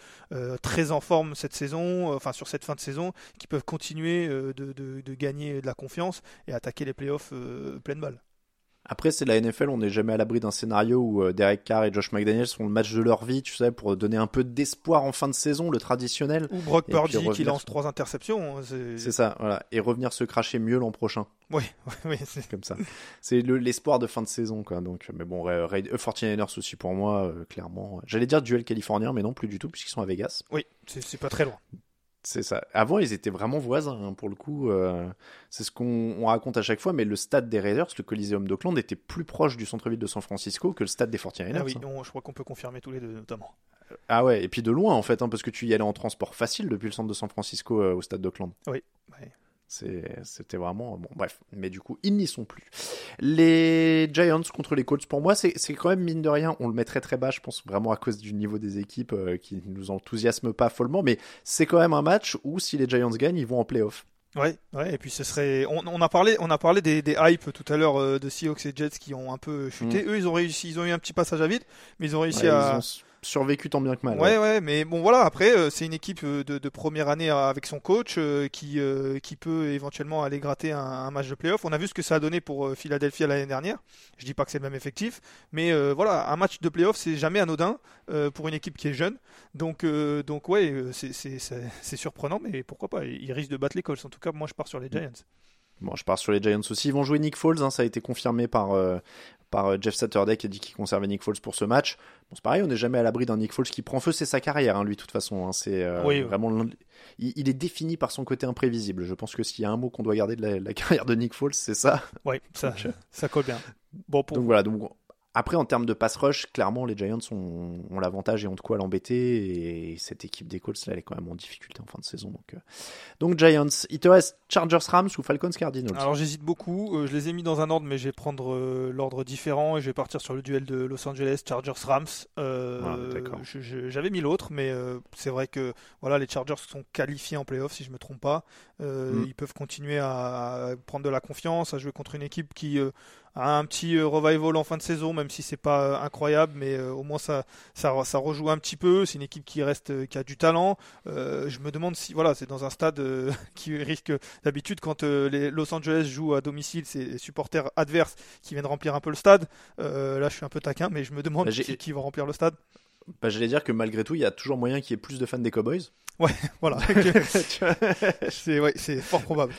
très en forme cette saison, enfin sur cette fin de saison, qui peuvent continuer de, de- de gagner de la confiance et attaquer les playoffs pleine balle. Après, c'est la NFL, on n'est jamais à l'abri d'un scénario où euh, Derek Carr et Josh McDaniels font le match de leur vie, tu sais, pour donner un peu d'espoir en fin de saison, le traditionnel. Ou Brock Purdy qui lance trois interceptions. hein, C'est ça, voilà. Et revenir se cracher mieux l'an prochain, Oui, oui, oui, c'est- comme ça. c'est le- l'espoir de fin de saison, quoi. Donc, mais bon, Ra- Ra- euh, 49ers aussi pour moi, euh, clairement. J'allais dire duel californien, mais non, plus du tout, puisqu'ils sont à Vegas. oui, c'est pas très loin. C'est ça. Avant, ils étaient vraiment voisins, hein, pour le coup. euh, c'est ce qu'on on raconte à chaque fois, mais le stade des Raiders, le Coliseum d'Oakland, était plus proche du centre-ville de San Francisco que le stade des 49ers. Ah oui, hein. on- je crois qu'on peut confirmer tous les deux, notamment. Ah ouais, et puis de loin, en fait, hein, parce que tu y allais en transport facile depuis le centre de San Francisco euh, au stade d'Oakland. Oui, ouais. C'était vraiment bon. Bref, mais du coup, ils n'y sont plus. Les Giants contre les Colts, pour moi, c'est quand même mine de rien. On le met très très bas, je pense vraiment à cause du niveau des équipes euh, qui nous enthousiasme pas follement. Mais c'est quand même un match où si les Giants gagnent, ils vont en playoff. Ouais, ouais, et puis ce serait. On, on a parlé, on a parlé des, des hypes tout à l'heure euh, de Seahawks et Jets qui ont un peu chuté. Eux, ils ont réussi, ils ont eu un petit passage à vide, mais ils ont réussi Mm. Ouais, à. Ils ont s- survécu tant bien que mal. Ouais, ouais, mais bon, voilà. Après, euh, c'est une équipe euh, de, de première année euh, avec son coach euh, qui euh, qui peut éventuellement aller gratter un, un match de playoff. On a vu ce que ça a donné pour Philadelphie l'année dernière. Je dis pas que c'est le même effectif, mais voilà, un match de playoff, c'est jamais anodin pour une équipe qui est jeune. Donc, donc ouais, c'est surprenant, mais pourquoi pas? Ils risquent de battre les Colts. En tout cas, moi, je pars sur les Giants. Bon, je pars sur les Giants aussi. Ils vont jouer Nick Foles, hein, ça a été confirmé par, euh, par euh, Jeff Saturday qui a dit qu'il conservait Nick Foles pour ce match. Bon, c'est pareil, on n'est jamais à l'abri d'un Nick Foles qui prend feu, c'est sa carrière, hein, lui, de toute façon. hein. c'est euh, Oui, oui. vraiment. Il, il est défini par son côté imprévisible. Je pense que s'il y a un mot qu'on doit garder de la, la carrière de Nick Foles, c'est ça. Oui, ça, Donc, ça colle bien. Bon, pour Donc voilà, donc après en termes de pass rush, clairement les Giants ont, ont l'avantage et ont de quoi l'embêter et cette équipe des Colts là, elle est quand même en difficulté en fin de saison. Donc, euh, donc Giants, il te reste Chargers Rams ou Falcons Cardinals? Alors j'hésite beaucoup, Euh, je les ai mis dans un ordre mais je vais prendre euh, l'ordre différent et je vais partir sur le duel de Los Angeles Chargers Rams. Ah, J'avais mis l'autre mais c'est vrai que voilà les Chargers sont qualifiés en playoff si je me trompe pas. Euh, Mm. Ils peuvent continuer à, à prendre de la confiance, à jouer contre une équipe qui euh, a un petit euh, revival en fin de saison même si c'est pas incroyable mais au moins ça, ça ça rejoue un petit peu. C'est une équipe qui reste qui a du talent. Je me demande si voilà c'est dans un stade qui risque D'habitude, quand les Los Angeles jouent à domicile, c'est les supporters adverses qui viennent remplir un peu le stade. Là, je suis un peu taquin, mais je me demande Bah, qui, qui va remplir le stade. Bah, J'allais dire que malgré tout, il y a toujours moyen qu'il y ait plus de fans des Cowboys. Voilà, Tu vois c'est ouais, c'est fort probable.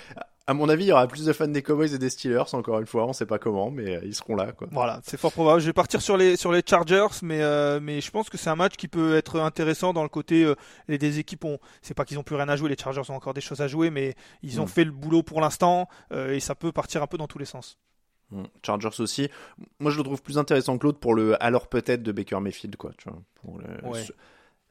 à mon avis, il y aura plus de fans des Cowboys et des Steelers, encore une fois, on sait pas comment, mais euh, ils seront là. Quoi. Voilà, c'est fort probable. Je vais partir sur les sur les Chargers, mais euh, mais je pense que c'est un match qui peut être intéressant dans le côté euh, les des équipes ont c'est pas qu'ils ont plus rien à jouer, les Chargers ont encore des choses à jouer, mais ils ont Mm. fait le boulot pour l'instant euh, et ça peut partir un peu dans tous les sens. Mm. Chargers aussi. Moi, je le trouve plus intéressant que l'autre pour le alors peut-être de Baker Mayfield, quoi. Tu vois, pour le- Ouais.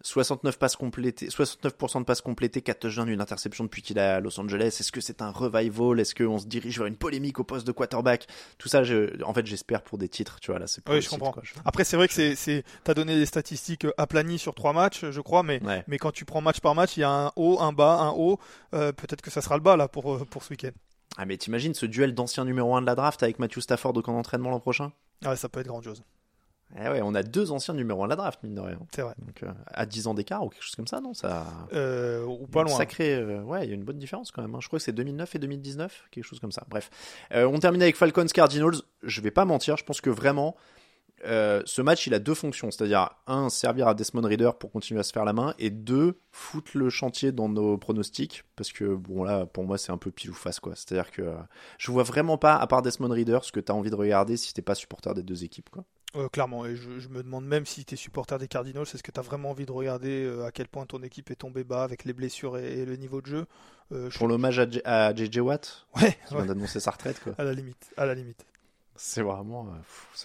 So- 69 passes complétées, 69% de passes complétées, 4 touchdowns, une interception depuis qu'il est à Los Angeles. Est-ce que c'est un revival? Est-ce qu'on se dirige vers une polémique au poste de quarterback? Tout ça, je, en fait, j'espère pour des titres, tu vois, là, c'est Oui, je comprends. quoi. Je- Après, c'est vrai que c'est c'est t'as donné des statistiques euh, aplanies sur trois matchs, je crois, mais Ouais. Mais quand tu prends match par match, il y a un haut, un bas, un haut. Euh, Peut-être que ça sera le bas là pour, euh, pour ce week-end. Ah, mais t'imagines ce duel d'ancien numéro 1 de la draft avec Matthew Stafford au camp d'entraînement l'an prochain? Ah, ça peut être grandiose. Eh ouais, on a deux anciens numéro 1 de la draft, mine de rien. C'est vrai. Donc, euh, à 10 ans d'écart ou quelque chose comme ça, non? Ça... Euh, ou pas loin. Sacré, euh, ouais, il y a une bonne différence quand même. hein. Je crois que c'est 2009 et 2019, quelque chose comme ça. Bref, on termine avec Falcons Cardinals. Je vais pas mentir, je pense que vraiment ce match il a deux fonctions, c'est-à-dire un servir à Desmond Reader pour continuer à se faire la main et deux foutre le chantier dans nos pronostics parce que bon là pour moi c'est un peu pile ou face quoi. C'est-à-dire que je vois vraiment pas à part Desmond Reader ce que tu as envie de regarder si t'es pas supporter des deux équipes quoi. Euh, clairement. Et je, je me demande même si tu es supporter des Cardinals, est-ce que tu as vraiment envie de regarder euh, à quel point ton équipe est tombée bas avec les blessures et, et le niveau de jeu Euh, je- Pour l'hommage à, JJ Watt Ouais, qui ouais, vient d'annoncer sa retraite quoi. à la limite. À la limite. C'est vraiment.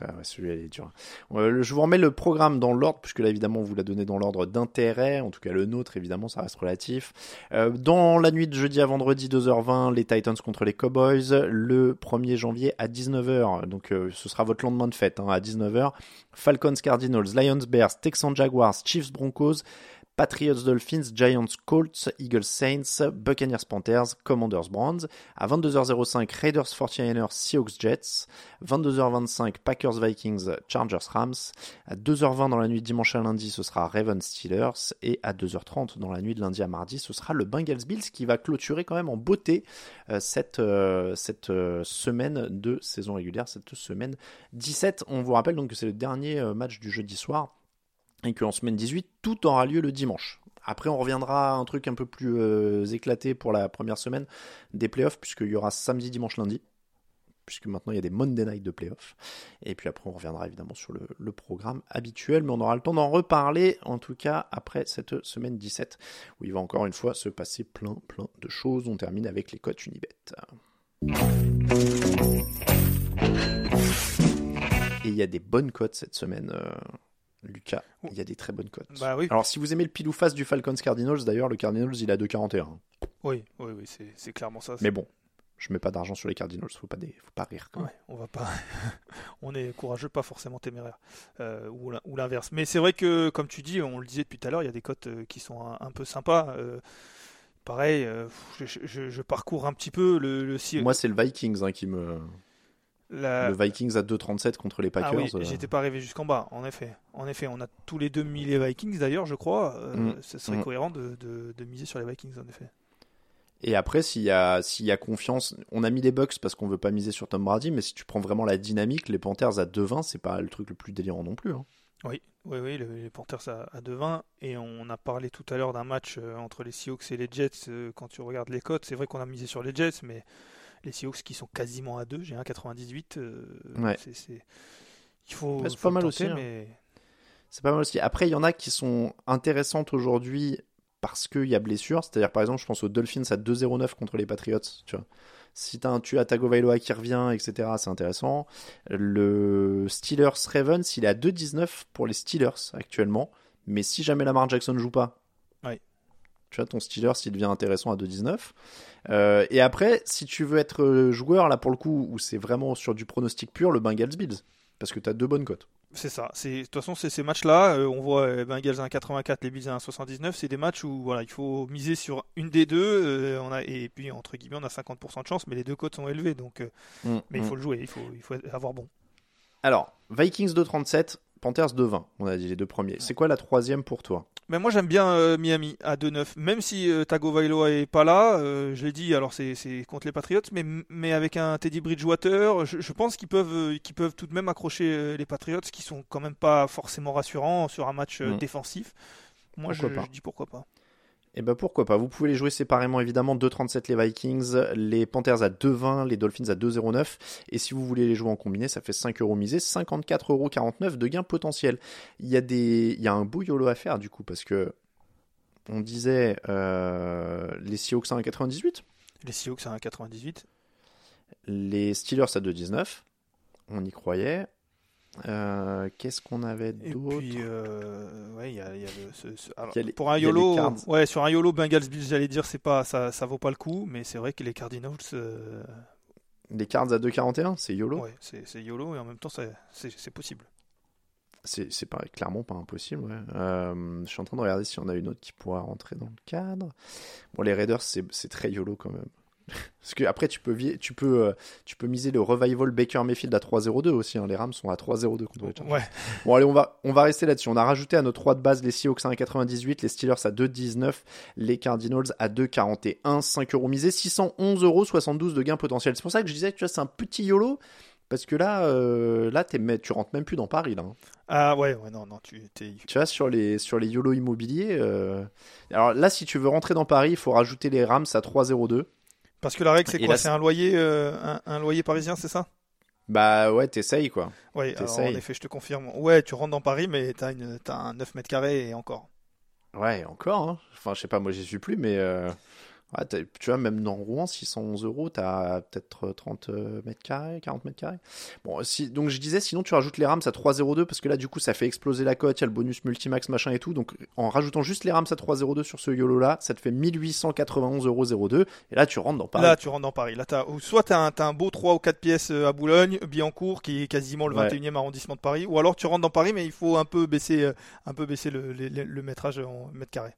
euh, celui-là, il est dur. Euh, le- je vous remets le programme dans l'ordre, puisque là, évidemment, on vous l'a donné dans l'ordre d'intérêt. En tout cas, le nôtre, évidemment, ça reste relatif. Euh, dans la nuit de jeudi à vendredi, 2h20, les Titans contre les Cowboys. Le 1er janvier à 19h. Donc, euh, ce sera votre lendemain de fête, hein, à 19h. Falcons Cardinals, Lions Bears, Texans Jaguars, Chiefs Broncos. Patriots Dolphins, Giants Colts, Eagles Saints, Buccaneers Panthers, Commanders Browns. À 22h05, Raiders 49ers, Seahawks Jets. 22h25, Packers Vikings, Chargers Rams. À 2h20 dans la nuit dimanche à lundi, ce sera Ravens Steelers. Et à 2h30 dans la nuit de lundi à mardi, ce sera le Bengals Bills qui va clôturer quand même en beauté euh, cette, euh, euh, semaine de saison régulière, cette semaine 17. On vous rappelle donc que c'est le dernier match du jeudi soir et qu'en semaine 18, tout aura lieu le dimanche. Après, on reviendra à un truc un peu plus euh, éclaté pour la première semaine des playoffs, puisqu'il y aura samedi, dimanche, lundi, puisque maintenant il y a des Monday Night de playoffs. Et puis après, on reviendra évidemment sur le, programme habituel, mais on aura le temps d'en reparler, en tout cas après cette semaine 17, où il va encore une fois se passer plein, plein de choses. On termine avec les cotes Unibet. Et il y a des bonnes cotes cette semaine. euh, Lucas, il y a des très bonnes cotes. Bah oui. Alors si vous aimez le pile ou face du Falcons Cardinals, d'ailleurs le Cardinals il a 2,41. Oui, oui, oui, c'est clairement ça. Mais bon, je mets pas d'argent sur les Cardinals, faut pas, des... faut pas rire. Quand même. Ouais, on va pas. on est courageux, pas forcément téméraire. Euh, ou l'in- ou l'inverse. Mais c'est vrai que, comme tu dis, on le disait depuis tout à l'heure, il y a des cotes euh, qui sont un, un peu sympas. Euh, pareil, je, je- je parcours un petit peu le, le Moi c'est le Vikings hein, qui me. La- Le Vikings à 2,37 contre les Ah Packers. oui, euh, j'étais pas arrivé jusqu'en bas, en effet. En effet, on a tous les deux mis les Vikings d'ailleurs, je crois. Euh, Mm. Ce serait Mm. cohérent de, de- de miser sur les Vikings, en effet. Et après, s'il y, a, s'il y a confiance, on a mis les Bucks parce qu'on veut pas miser sur Tom Brady, mais si tu prends vraiment la dynamique, les Panthers à 2,20, c'est pas le truc le plus délirant non plus. hein. Oui, oui, oui, le- les Panthers à, à 2-20. Et on a parlé tout à l'heure d'un match euh, entre les Seahawks et les Jets. quand tu regardes les cotes, c'est vrai qu'on a misé sur les Jets, mais les Seahawks qui sont quasiment à 2, j'ai 1,98. euh, Ouais. c'est, Il faut. Ouais, c'est faut pas mal aussi, hein. mais C'est pas mal aussi. Après, il y en a qui sont intéressantes aujourd'hui parce qu'il y a blessure. C'est-à-dire, par exemple, je pense aux Dolphins à 2-0-9 contre les Patriots. Tu vois. Si t'as un tu as Tagovailoa qui revient, etc., c'est intéressant. Le Steelers Ravens, il est à 2-19 pour les Steelers actuellement. Mais si jamais Lamar Jackson joue pas, Ouais. Tu vois, ton Steelers, il devient intéressant à 2-19. Euh, et après, si tu veux être euh, joueur, là, pour le coup, où c'est vraiment sur du pronostic pur, le Bengals Bills. Parce que t'as deux bonnes cotes. c'est ça. De toute façon, c'est ces matchs-là. euh, on voit euh, Bengals à 1,84, les Bills à 1,79. C'est des matchs où voilà, il faut miser sur une des deux. euh, on a, et puis, entre guillemets, on a 50% de chance, mais les deux cotes sont élevées. Donc, euh, mais il faut le jouer, il faut, il faut avoir bon. Alors, Vikings 2,37, Panthers 2,20. On a dit les deux premiers. C'est quoi la troisième pour toi? Mais moi j'aime bien euh, Miami à 2-9. Même si euh, Tagovailoa est pas là, euh, je l'ai dit, alors c'est contre les Patriots, mais, mais avec un Teddy Bridgewater, je, je pense qu'ils peuvent, qu'ils peuvent tout de même accrocher les Patriots, qui sont quand même pas forcément rassurants sur un match Mm. défensif. Moi je dis pourquoi pas. Eh ben pourquoi pas? Vous pouvez les jouer séparément évidemment. 2,37 les Vikings, les Panthers à 2,20, les Dolphins à 2,09. Et si vous voulez les jouer en combiné, ça fait 5 euros misés, 54,49 euros de gains potentiels. Il y a des, il y a un beau YOLO à faire du coup parce que on disait euh, les Seahawks à 1,98, Les Seahawks à 1,98. les Steelers à 2,19. On y croyait. Euh, Qu'est-ce qu'on avait d'autre puis, euh, ouais, y a, il y a le- ce- ce- alors, Il y a les- pour un YOLO, Cards. ouais, sur un YOLO Bengals Bills, j'allais dire, c'est pas, ça, ça vaut pas le coup, mais c'est vrai que les Cardinals, euh, Les Cards à 2,41, c'est YOLO? ouais, c'est YOLO et en même temps, c'est- possible. C'est pas, clairement pas impossible. ouais. Euh, je suis en train de regarder si on a une autre qui pourra rentrer dans le cadre. Bon, les Raiders, c'est très YOLO quand même. Parce que après, tu peux, tu peux, euh, tu peux miser le revival Baker Mayfield à 3-0-2 aussi. hein. Les Rams sont à 3-0-2 contre les. Ouais. Bon, allez, on va, on va rester là-dessus. On a rajouté à nos 3 de base les Seahawks à 1,98, les Steelers à 2,19, les Cardinals à 2,41, 5 euros misés, 611 euros 72 de gains potentiels. C'est pour ça que je disais, tu vois, c'est un petit YOLO. Parce que là, euh, là tu rentres même plus dans Paris, là. hein. Ah ouais, ouais, non, non, tu t'es. Tu vois, sur les, sur les YOLO immobiliers. euh, Alors là, si tu veux rentrer dans Paris, il faut rajouter les Rams à 3,02. Parce que la règle, c'est quoi C'est un loyer, euh, un, un loyer parisien, c'est ça Bah ouais, t'essayes quoi. Oui, alors, en effet, je te confirme. Ouais, tu rentres dans Paris, mais t'as une, t'as un 9 mètres carrés et encore. Ouais, encore. hein. Enfin, je sais pas, moi j'y suis plus, mais euh, Ouais, tu vois, même dans Rouen, 611 euros, t'as peut-être 30 euh, mètres carrés, 40 mètres carrés. Bon, si, donc je disais, sinon tu rajoutes les Rams à 3,02 parce que là, du coup, ça fait exploser la cote, il y a le bonus multimax, machin et tout. Donc en rajoutant juste les Rams à 3,02 sur ce YOLO-là, ça te fait 1891,02 euros. Et là, tu rentres dans Paris. Là, tu rentres dans Paris. Là, t'as, ou soit tu as, un beau 3 ou 4 pièces euh, à Boulogne, Billancourt, qui est quasiment le Ouais. 21e arrondissement de Paris, ou alors tu rentres dans Paris, mais il faut un peu baisser, euh, un peu baisser le, le, le métrage en mètres carrés.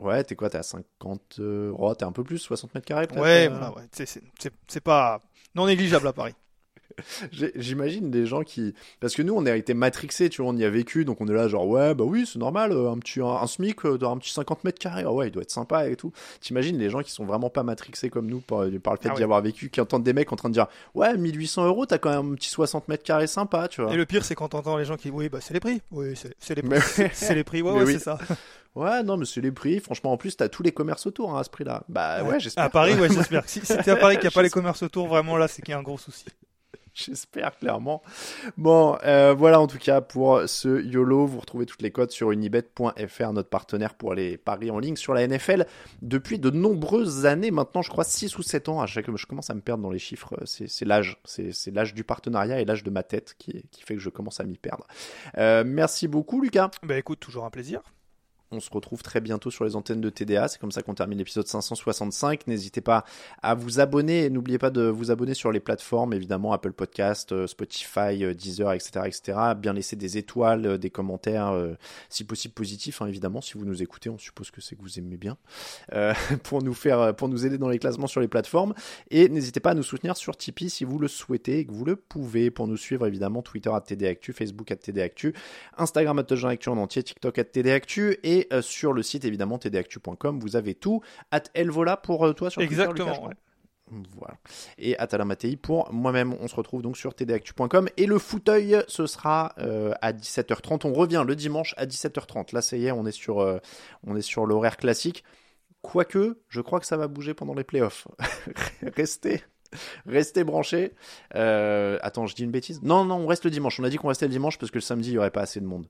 Ouais, t'es quoi T'es à 50. Euh... oh, t'es un peu plus, 60 mètres carrés peut-être Ouais, euh, voilà, ouais. C'est, c'est, c'est- c'est pas non négligeable à Paris. J'imagine des gens qui. Parce que nous, on a été matrixés, tu vois, on y a vécu, donc on est là, genre, ouais, bah oui, c'est normal, euh, un petit un, un SMIC euh, dans un petit 50 mètres carrés, ouais, il doit être sympa et tout. T'imagines les gens qui sont vraiment pas matrixés comme nous par, par le fait Ah d'y avoir vécu, qui entendent des mecs en train de dire, ouais, 1800 euros, t'as quand même un petit 60 mètres carrés sympa, tu vois. Et le pire, c'est quand t'entends les gens qui, oui, bah c'est les prix, oui, c'est, les prix, Mais- c'est, les prix, ouais, ouais, oui. c'est ça. Ouais, non, mais c'est les prix, franchement, en plus, t'as tous les commerces autour hein, à ce prix-là. Bah ouais, j'espère. À Paris, ouais, j'espère. Si c'était à Paris qu'il n'y a pas les commerces autour, vraiment là, c'est qu'il y a un gros souci. J'espère clairement. Bon, euh, voilà en tout cas pour ce YOLO. Vous retrouvez toutes les codes sur unibet.fr, notre partenaire pour les paris en ligne sur la NFL depuis de nombreuses années maintenant, je crois 6 ou 7 ans. À chaque, je commence à me perdre dans les chiffres. C'est c'est l'âge, c'est l'âge du partenariat et l'âge de ma tête qui, qui fait que je commence à m'y perdre. Euh, merci beaucoup Lucas. Bah écoute, toujours un plaisir. On se retrouve très bientôt sur les antennes de TDA. C'est comme ça qu'on termine l'épisode 565. N'hésitez pas à vous abonner. N'oubliez pas de vous abonner sur les plateformes, évidemment, Apple Podcast, euh, Spotify, euh, Deezer, etc., etc. Bien laisser des étoiles, euh, des commentaires, si possible positifs, hein, évidemment. Si vous nous écoutez, on suppose que c'est que vous aimez bien. Pour nous faire, pour nous aider dans les classements sur les plateformes. Et n'hésitez pas à nous soutenir sur Tipeee si vous le souhaitez et que vous le pouvez. Pour nous suivre, évidemment, Twitter à TDActu, Facebook à TDActu, Instagram à Actu en entier, TikTok à TDActu et euh, sur le site évidemment tdactu.com vous avez tout. At Elvola pour euh, toi sur Twitter, Exactement, Lucas, ouais. Voilà. Et Atalamatei pour moi-même. On se retrouve donc sur tdactu.com. Et le fauteuil, ce sera euh, à 17h30. On revient le dimanche à 17h30. Là, ça y est, on est sur, euh, on est sur l'horaire classique. Quoique, je crois que ça va bouger pendant les playoffs. Restez. Restez branchés. Euh, attends, je dis une bêtise? Non, non, on reste le dimanche. On a dit qu'on restait le dimanche parce que le samedi, il n'y aurait pas assez de monde.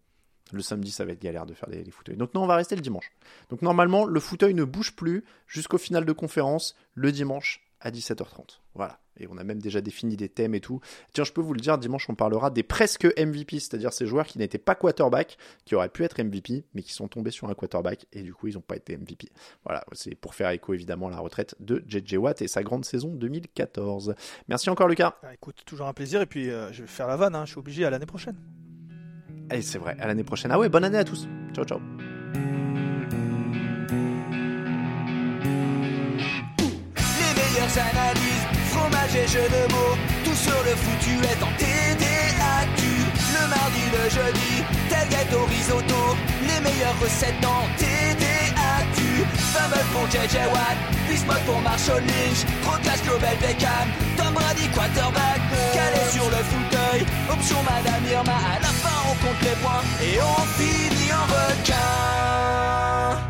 Le samedi, ça va être galère de faire des, des fauteuils. Donc non, on va rester le dimanche. Donc normalement, le fauteuil ne bouge plus jusqu'au final de conférence le dimanche à 17h30. Voilà. Et on a même déjà défini des thèmes et tout. Tiens, je peux vous le dire, dimanche, on parlera des presque MVP, c'est-à-dire ces joueurs qui n'étaient pas quarterback, qui auraient pu être MVP, mais qui sont tombés sur un quarterback et du coup, ils n'ont pas été MVP. Voilà, c'est pour faire écho évidemment à la retraite de JJ Watt et sa grande saison 2014. Merci encore, Lucas. Ah, écoute, toujours un plaisir. Et puis, euh, je vais faire la vanne. hein, Je suis obligé à l'année prochaine. Et c'est vrai, à l'année prochaine. Ah ouais, bonne année à tous. Ciao, ciao. Les meilleures analyses, fromage et jeux de mots, tout sur le foutu est en TDAQ. Le mardi, le jeudi, tel gâteau risotto, les meilleures recettes en TDAQ. Fumble pour JJ Watt, Bismuth pour Marshall Lynch, Rocas Global Beckham, Tom Brady quarterback, calé sur le fauteuil, option Madame Irma, à la fin on compte les points et on finit en requin.